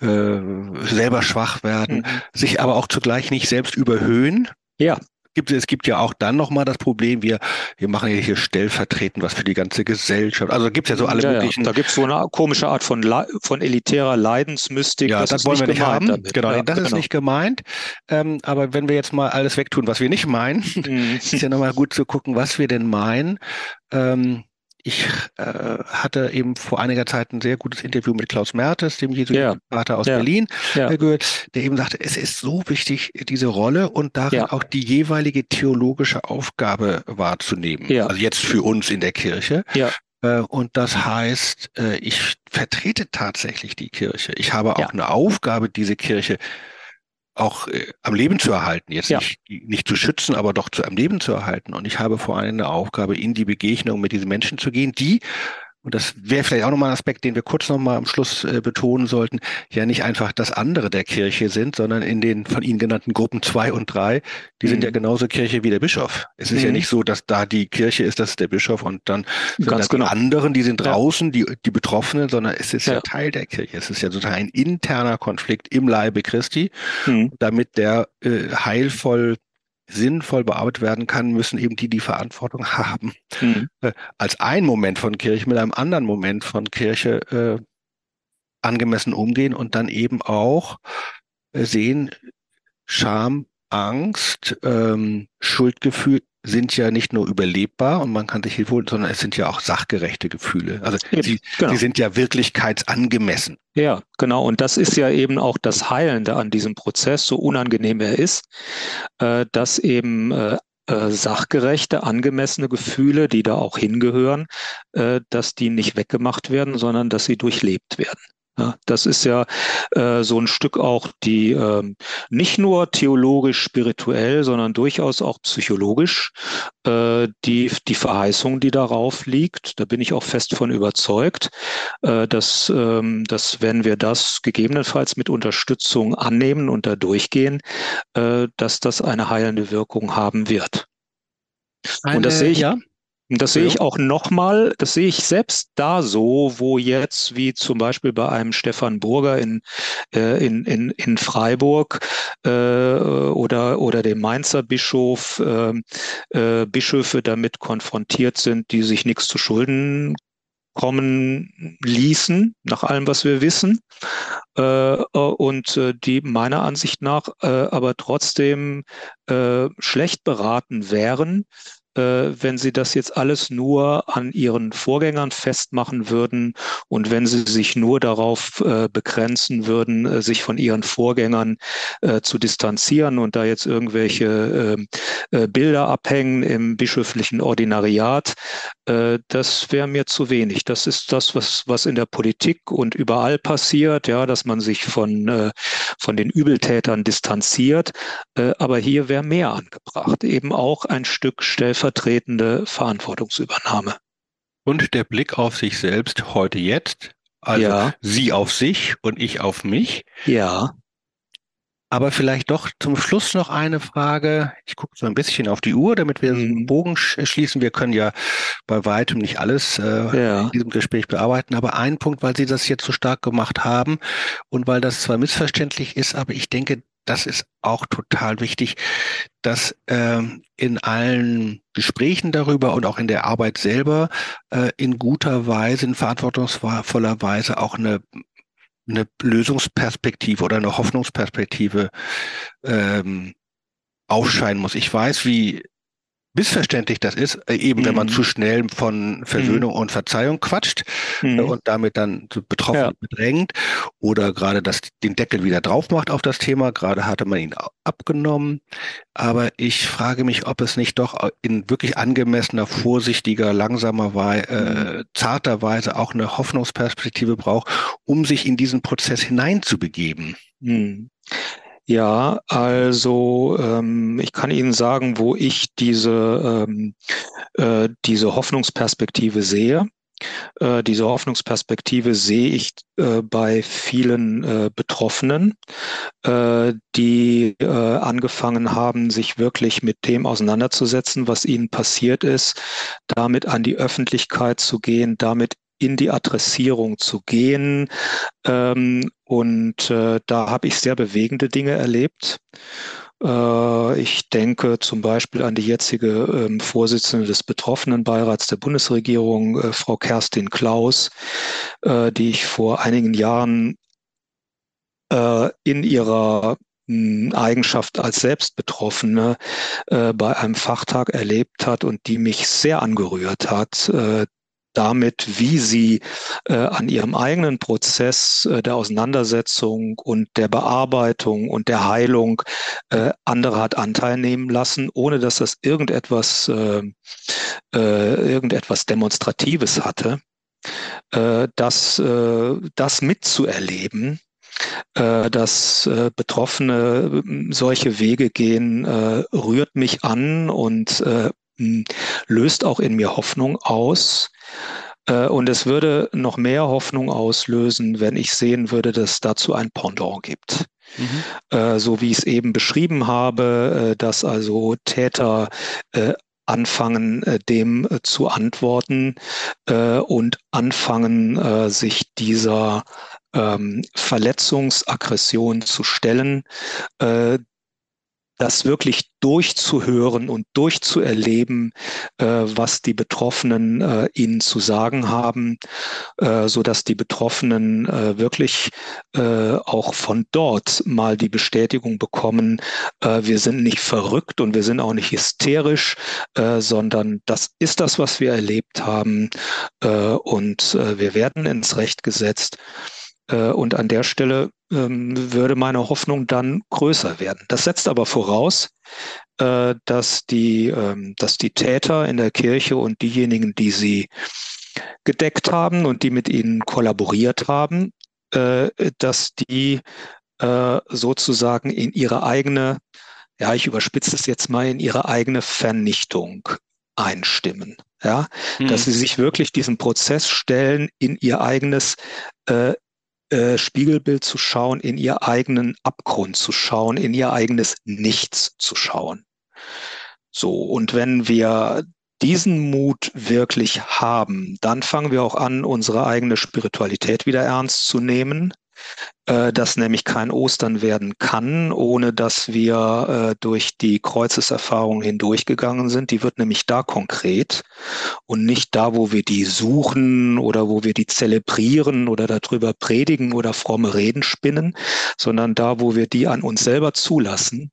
äh, selber schwach werden, mhm. sich aber auch zugleich nicht selbst überhöhen. Ja gibt, es gibt ja auch dann nochmal das Problem, wir, wir machen ja hier stellvertretend was für die ganze Gesellschaft. Also gibt es ja so alle ja, möglichen. Ja. Da gibt es so eine komische Art von, von elitärer Leidensmystik. Ja, das, das wollen wir nicht haben. Damit. Genau, ja, das genau. ist nicht gemeint. Ähm, aber wenn wir jetzt mal alles wegtun, was wir nicht meinen, mhm. ist ja nochmal gut zu gucken, was wir denn meinen. Ähm, ich äh, hatte eben vor einiger Zeit ein sehr gutes Interview mit Klaus Mertes, dem Jesuitenpater ja. aus ja. Berlin, ja. Äh, gehört, der eben sagte, es ist so wichtig, diese Rolle und darin auch die jeweilige theologische Aufgabe wahrzunehmen. Also jetzt für uns in der Kirche. Äh, und das heißt, äh, ich vertrete tatsächlich die Kirche. Ich habe auch eine Aufgabe, diese Kirche auch äh, am Leben zu erhalten, jetzt ja. nicht, nicht zu schützen, aber doch zu am Leben zu erhalten. Und ich habe vor allem eine Aufgabe, in die Begegnung mit diesen Menschen zu gehen, die und das wäre vielleicht auch nochmal ein Aspekt, den wir kurz nochmal am Schluss äh, betonen sollten, ja nicht einfach das andere der Kirche sind, sondern in den von Ihnen genannten Gruppen zwei und drei, die mhm. sind ja mhm. genauso Kirche wie der Bischof. Es ist mhm. ja nicht so, dass da die Kirche ist, das ist der Bischof und dann sind Ganz genau. die anderen, die sind draußen, die, die Betroffenen, sondern es ist ja. ja. Teil der Kirche. Es ist ja sozusagen ein interner Konflikt im Leibe Christi, mhm. damit der äh, heilvoll sinnvoll bearbeitet werden kann, müssen eben die die Verantwortung haben, mhm. äh, als ein Moment von Kirche mit einem anderen Moment von Kirche äh, angemessen umgehen und dann eben auch äh, sehen, Scham, Angst, ähm, Schuldgefühl sind ja nicht nur überlebbar und man kann sich Hilfe holen, sondern es sind ja auch sachgerechte Gefühle. Also sie, genau. sie sind ja wirklichkeitsangemessen. Ja, genau. Und das ist ja eben auch das Heilende an diesem Prozess, so unangenehm er ist, äh, dass eben äh, äh, sachgerechte, angemessene Gefühle, die da auch hingehören, äh, dass die nicht weggemacht werden, sondern dass sie durchlebt werden. Ja, das ist ja äh, so ein Stück auch die ähm, nicht nur theologisch spirituell, sondern durchaus auch psychologisch äh, die die Verheißung, die darauf liegt. Da bin ich auch fest von überzeugt, äh, dass ähm, dass wenn wir das gegebenenfalls mit Unterstützung annehmen und da durchgehen, äh, dass das eine heilende Wirkung haben wird. Eine, und das sehe ich ja. Und das sehe ich auch nochmal, das sehe ich selbst da so, wo jetzt, wie zum Beispiel bei einem Stefan Burger in, äh, in, in, in Freiburg äh, oder, oder dem Mainzer Bischof, äh, äh, Bischöfe damit konfrontiert sind, die sich nichts zu Schulden kommen ließen, nach allem, was wir wissen, äh, äh und äh, die meiner Ansicht nach äh, aber trotzdem äh, schlecht beraten wären, wenn Sie das jetzt alles nur an Ihren Vorgängern festmachen würden und wenn Sie sich nur darauf äh, begrenzen würden, äh, sich von Ihren Vorgängern äh, zu distanzieren und da jetzt irgendwelche ähm, äh, Bilder abhängen im bischöflichen Ordinariat, äh, das wäre mir zu wenig. Das ist das, was, was in der Politik und überall passiert, ja, dass man sich von, von den Übeltätern distanziert. aber hier wäre mehr angebracht, eben auch ein Stück Stellvertretung stellvertretende Verantwortungsübernahme. Und der Blick auf sich selbst heute jetzt, also ja. Sie auf sich und ich auf mich. Ja. Aber vielleicht doch zum Schluss noch eine Frage. Ich gucke so ein bisschen auf die Uhr, damit wir mhm. einen Bogen schließen. Wir können ja bei weitem nicht alles äh, ja. in diesem Gespräch bearbeiten. Aber ein Punkt, weil Sie das jetzt so stark gemacht haben und weil das zwar missverständlich ist, aber ich denke, das ist auch total wichtig, dass äh, in allen Gesprächen darüber und auch in der Arbeit selber äh, in guter Weise, in verantwortungsvoller Weise auch eine eine Lösungsperspektive oder eine Hoffnungsperspektive ähm, aufscheinen muss. Ich weiß, wie missverständlich das ist, äh, eben mhm. wenn man mhm. zu schnell von Versöhnung mhm. und Verzeihung quatscht äh, mhm. und damit dann betroffen ja. bedrängt oder gerade das, den Deckel wieder drauf macht auf das Thema. Gerade hatte man ihn abgenommen. Aber ich frage mich, ob es nicht doch in wirklich angemessener, vorsichtiger, langsamer, Weise, äh, mhm. zarter Weise auch eine Hoffnungsperspektive braucht, um sich in diesen Prozess hineinzubegeben. Ja, also ähm, ich kann Ihnen sagen, wo ich diese, ähm, äh, diese Hoffnungsperspektive sehe. Äh, diese Hoffnungsperspektive sehe ich äh, bei vielen äh, Betroffenen, äh, die äh, angefangen haben, sich wirklich mit dem auseinanderzusetzen, was ihnen passiert ist, damit an die Öffentlichkeit zu gehen, damit in die Adressierung zu gehen. Ähm, und äh, da habe ich sehr bewegende Dinge erlebt. Äh, ich denke zum Beispiel an die jetzige ähm, Vorsitzende des Betroffenenbeirats der Bundesregierung, äh, Frau Kerstin Klaus, äh, die ich vor einigen Jahren in ihrer hm, Eigenschaft als Selbstbetroffene bei einem Fachtag erlebt hat und die mich sehr angerührt hat, damit, wie sie äh, an ihrem eigenen Prozess äh, der Auseinandersetzung und der Bearbeitung und der Heilung äh, andere hat Anteil nehmen lassen, ohne dass das irgendetwas, äh, äh, irgendetwas Demonstratives hatte. Äh, das, das mitzuerleben, dass Betroffene solche Wege gehen, rührt mich an und löst auch in mir Hoffnung aus. Äh, und es würde noch mehr Hoffnung auslösen, wenn ich sehen würde, dass es dazu ein Pendant gibt. Mhm. Äh, so wie ich es eben beschrieben habe, äh, dass also Täter anfangen, dem zu antworten und anfangen, sich dieser ähm, Verletzungsaggression zu stellen, das wirklich durchzuhören und durchzuerleben, äh, was die Betroffenen äh, ihnen zu sagen haben, äh, so dass die Betroffenen äh, wirklich äh, auch von dort mal die Bestätigung bekommen, äh, wir sind nicht verrückt und wir sind auch nicht hysterisch, sondern das ist das, was wir erlebt haben und wir werden ins Recht gesetzt. Und an der Stelle ähm, würde meine Hoffnung dann größer werden. Das setzt aber voraus, äh, dass, die, ähm, dass die Täter in der Kirche und diejenigen, die sie gedeckt haben und die mit ihnen kollaboriert haben, äh, dass die äh, sozusagen in ihre eigene, ja, ich überspitze es jetzt mal, in ihre eigene Vernichtung einstimmen. Ja, mhm. dass sie sich wirklich diesem Prozess stellen, in ihr eigenes äh, äh, Spiegelbild zu schauen, in ihr eigenen Abgrund zu schauen, in ihr eigenes Nichts zu schauen. So, und wenn wir diesen Mut wirklich haben, dann fangen wir auch an, unsere eigene Spiritualität wieder ernst zu nehmen äh, dass nämlich kein Ostern werden kann, ohne dass wir äh, durch die Kreuzeserfahrung hindurchgegangen sind. Die wird nämlich da konkret und nicht da, wo wir die suchen oder wo wir die zelebrieren oder darüber predigen oder fromme Reden spinnen, sondern da, wo wir die an uns selber zulassen.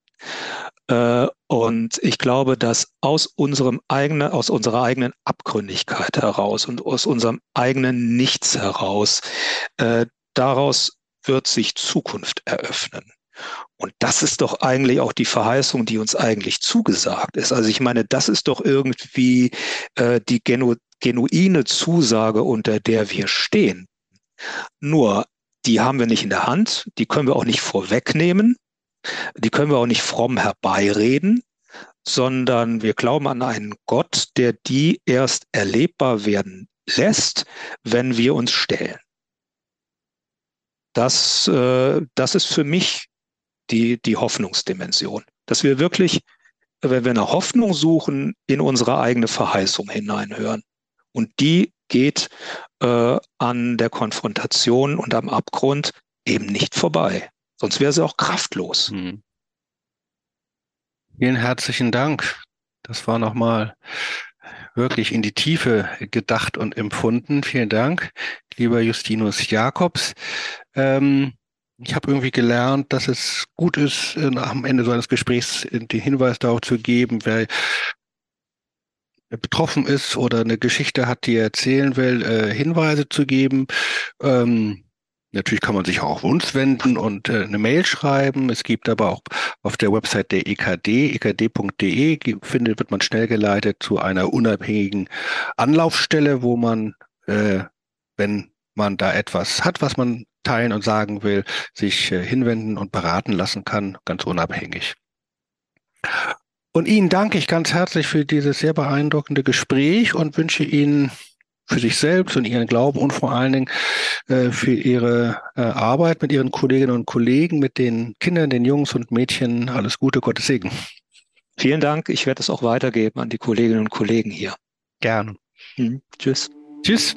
Äh, und ich glaube, dass aus unserem eigenen, aus unserer eigenen Abgründigkeit heraus und aus unserem eigenen Nichts heraus daraus wird sich Zukunft eröffnen. Und das ist doch eigentlich auch die Verheißung, die uns eigentlich zugesagt ist. Also ich meine, das ist doch irgendwie äh, die genu genuine Zusage, unter der wir stehen. Nur, die haben wir nicht in der Hand, die können wir auch nicht vorwegnehmen, die können wir auch nicht fromm herbeireden, sondern wir glauben an einen Gott, der die erst erlebbar werden lässt, wenn wir uns stellen. Das, äh, das ist für mich die, die Hoffnungsdimension, dass wir wirklich, wenn wir eine Hoffnung suchen, in unsere eigene Verheißung hineinhören. Und die geht äh, an der Konfrontation und am Abgrund eben nicht vorbei. Sonst wäre sie auch kraftlos. Hm. Vielen herzlichen Dank. Das war nochmal wirklich in die Tiefe gedacht und empfunden. Vielen Dank, lieber Justinus Jakobs. Ähm, ich habe irgendwie gelernt, dass es gut ist, äh, am Ende so eines Gesprächs den Hinweis darauf zu geben, wer betroffen ist oder eine Geschichte hat, die er erzählen will, äh, Hinweise zu geben. Ähm, Natürlich kann man sich auch auf uns wenden und äh, eine Mail schreiben. Es gibt aber auch auf der Website der EKD, ekd.de, findet, wird man schnell geleitet zu einer unabhängigen Anlaufstelle, wo man, äh, wenn man da etwas hat, was man teilen und sagen will, sich äh, hinwenden und beraten lassen kann, ganz unabhängig. Und Ihnen danke ich ganz herzlich für dieses sehr beeindruckende Gespräch und wünsche Ihnen für sich selbst und ihren Glauben und vor allen Dingen äh, für ihre äh, Arbeit mit ihren Kolleginnen und Kollegen, mit den Kindern, den Jungs und Mädchen. Alles Gute, Gottes Segen. Vielen Dank. Ich werde es auch weitergeben an die Kolleginnen und Kollegen hier. Gern. Mhm. Tschüss. Tschüss.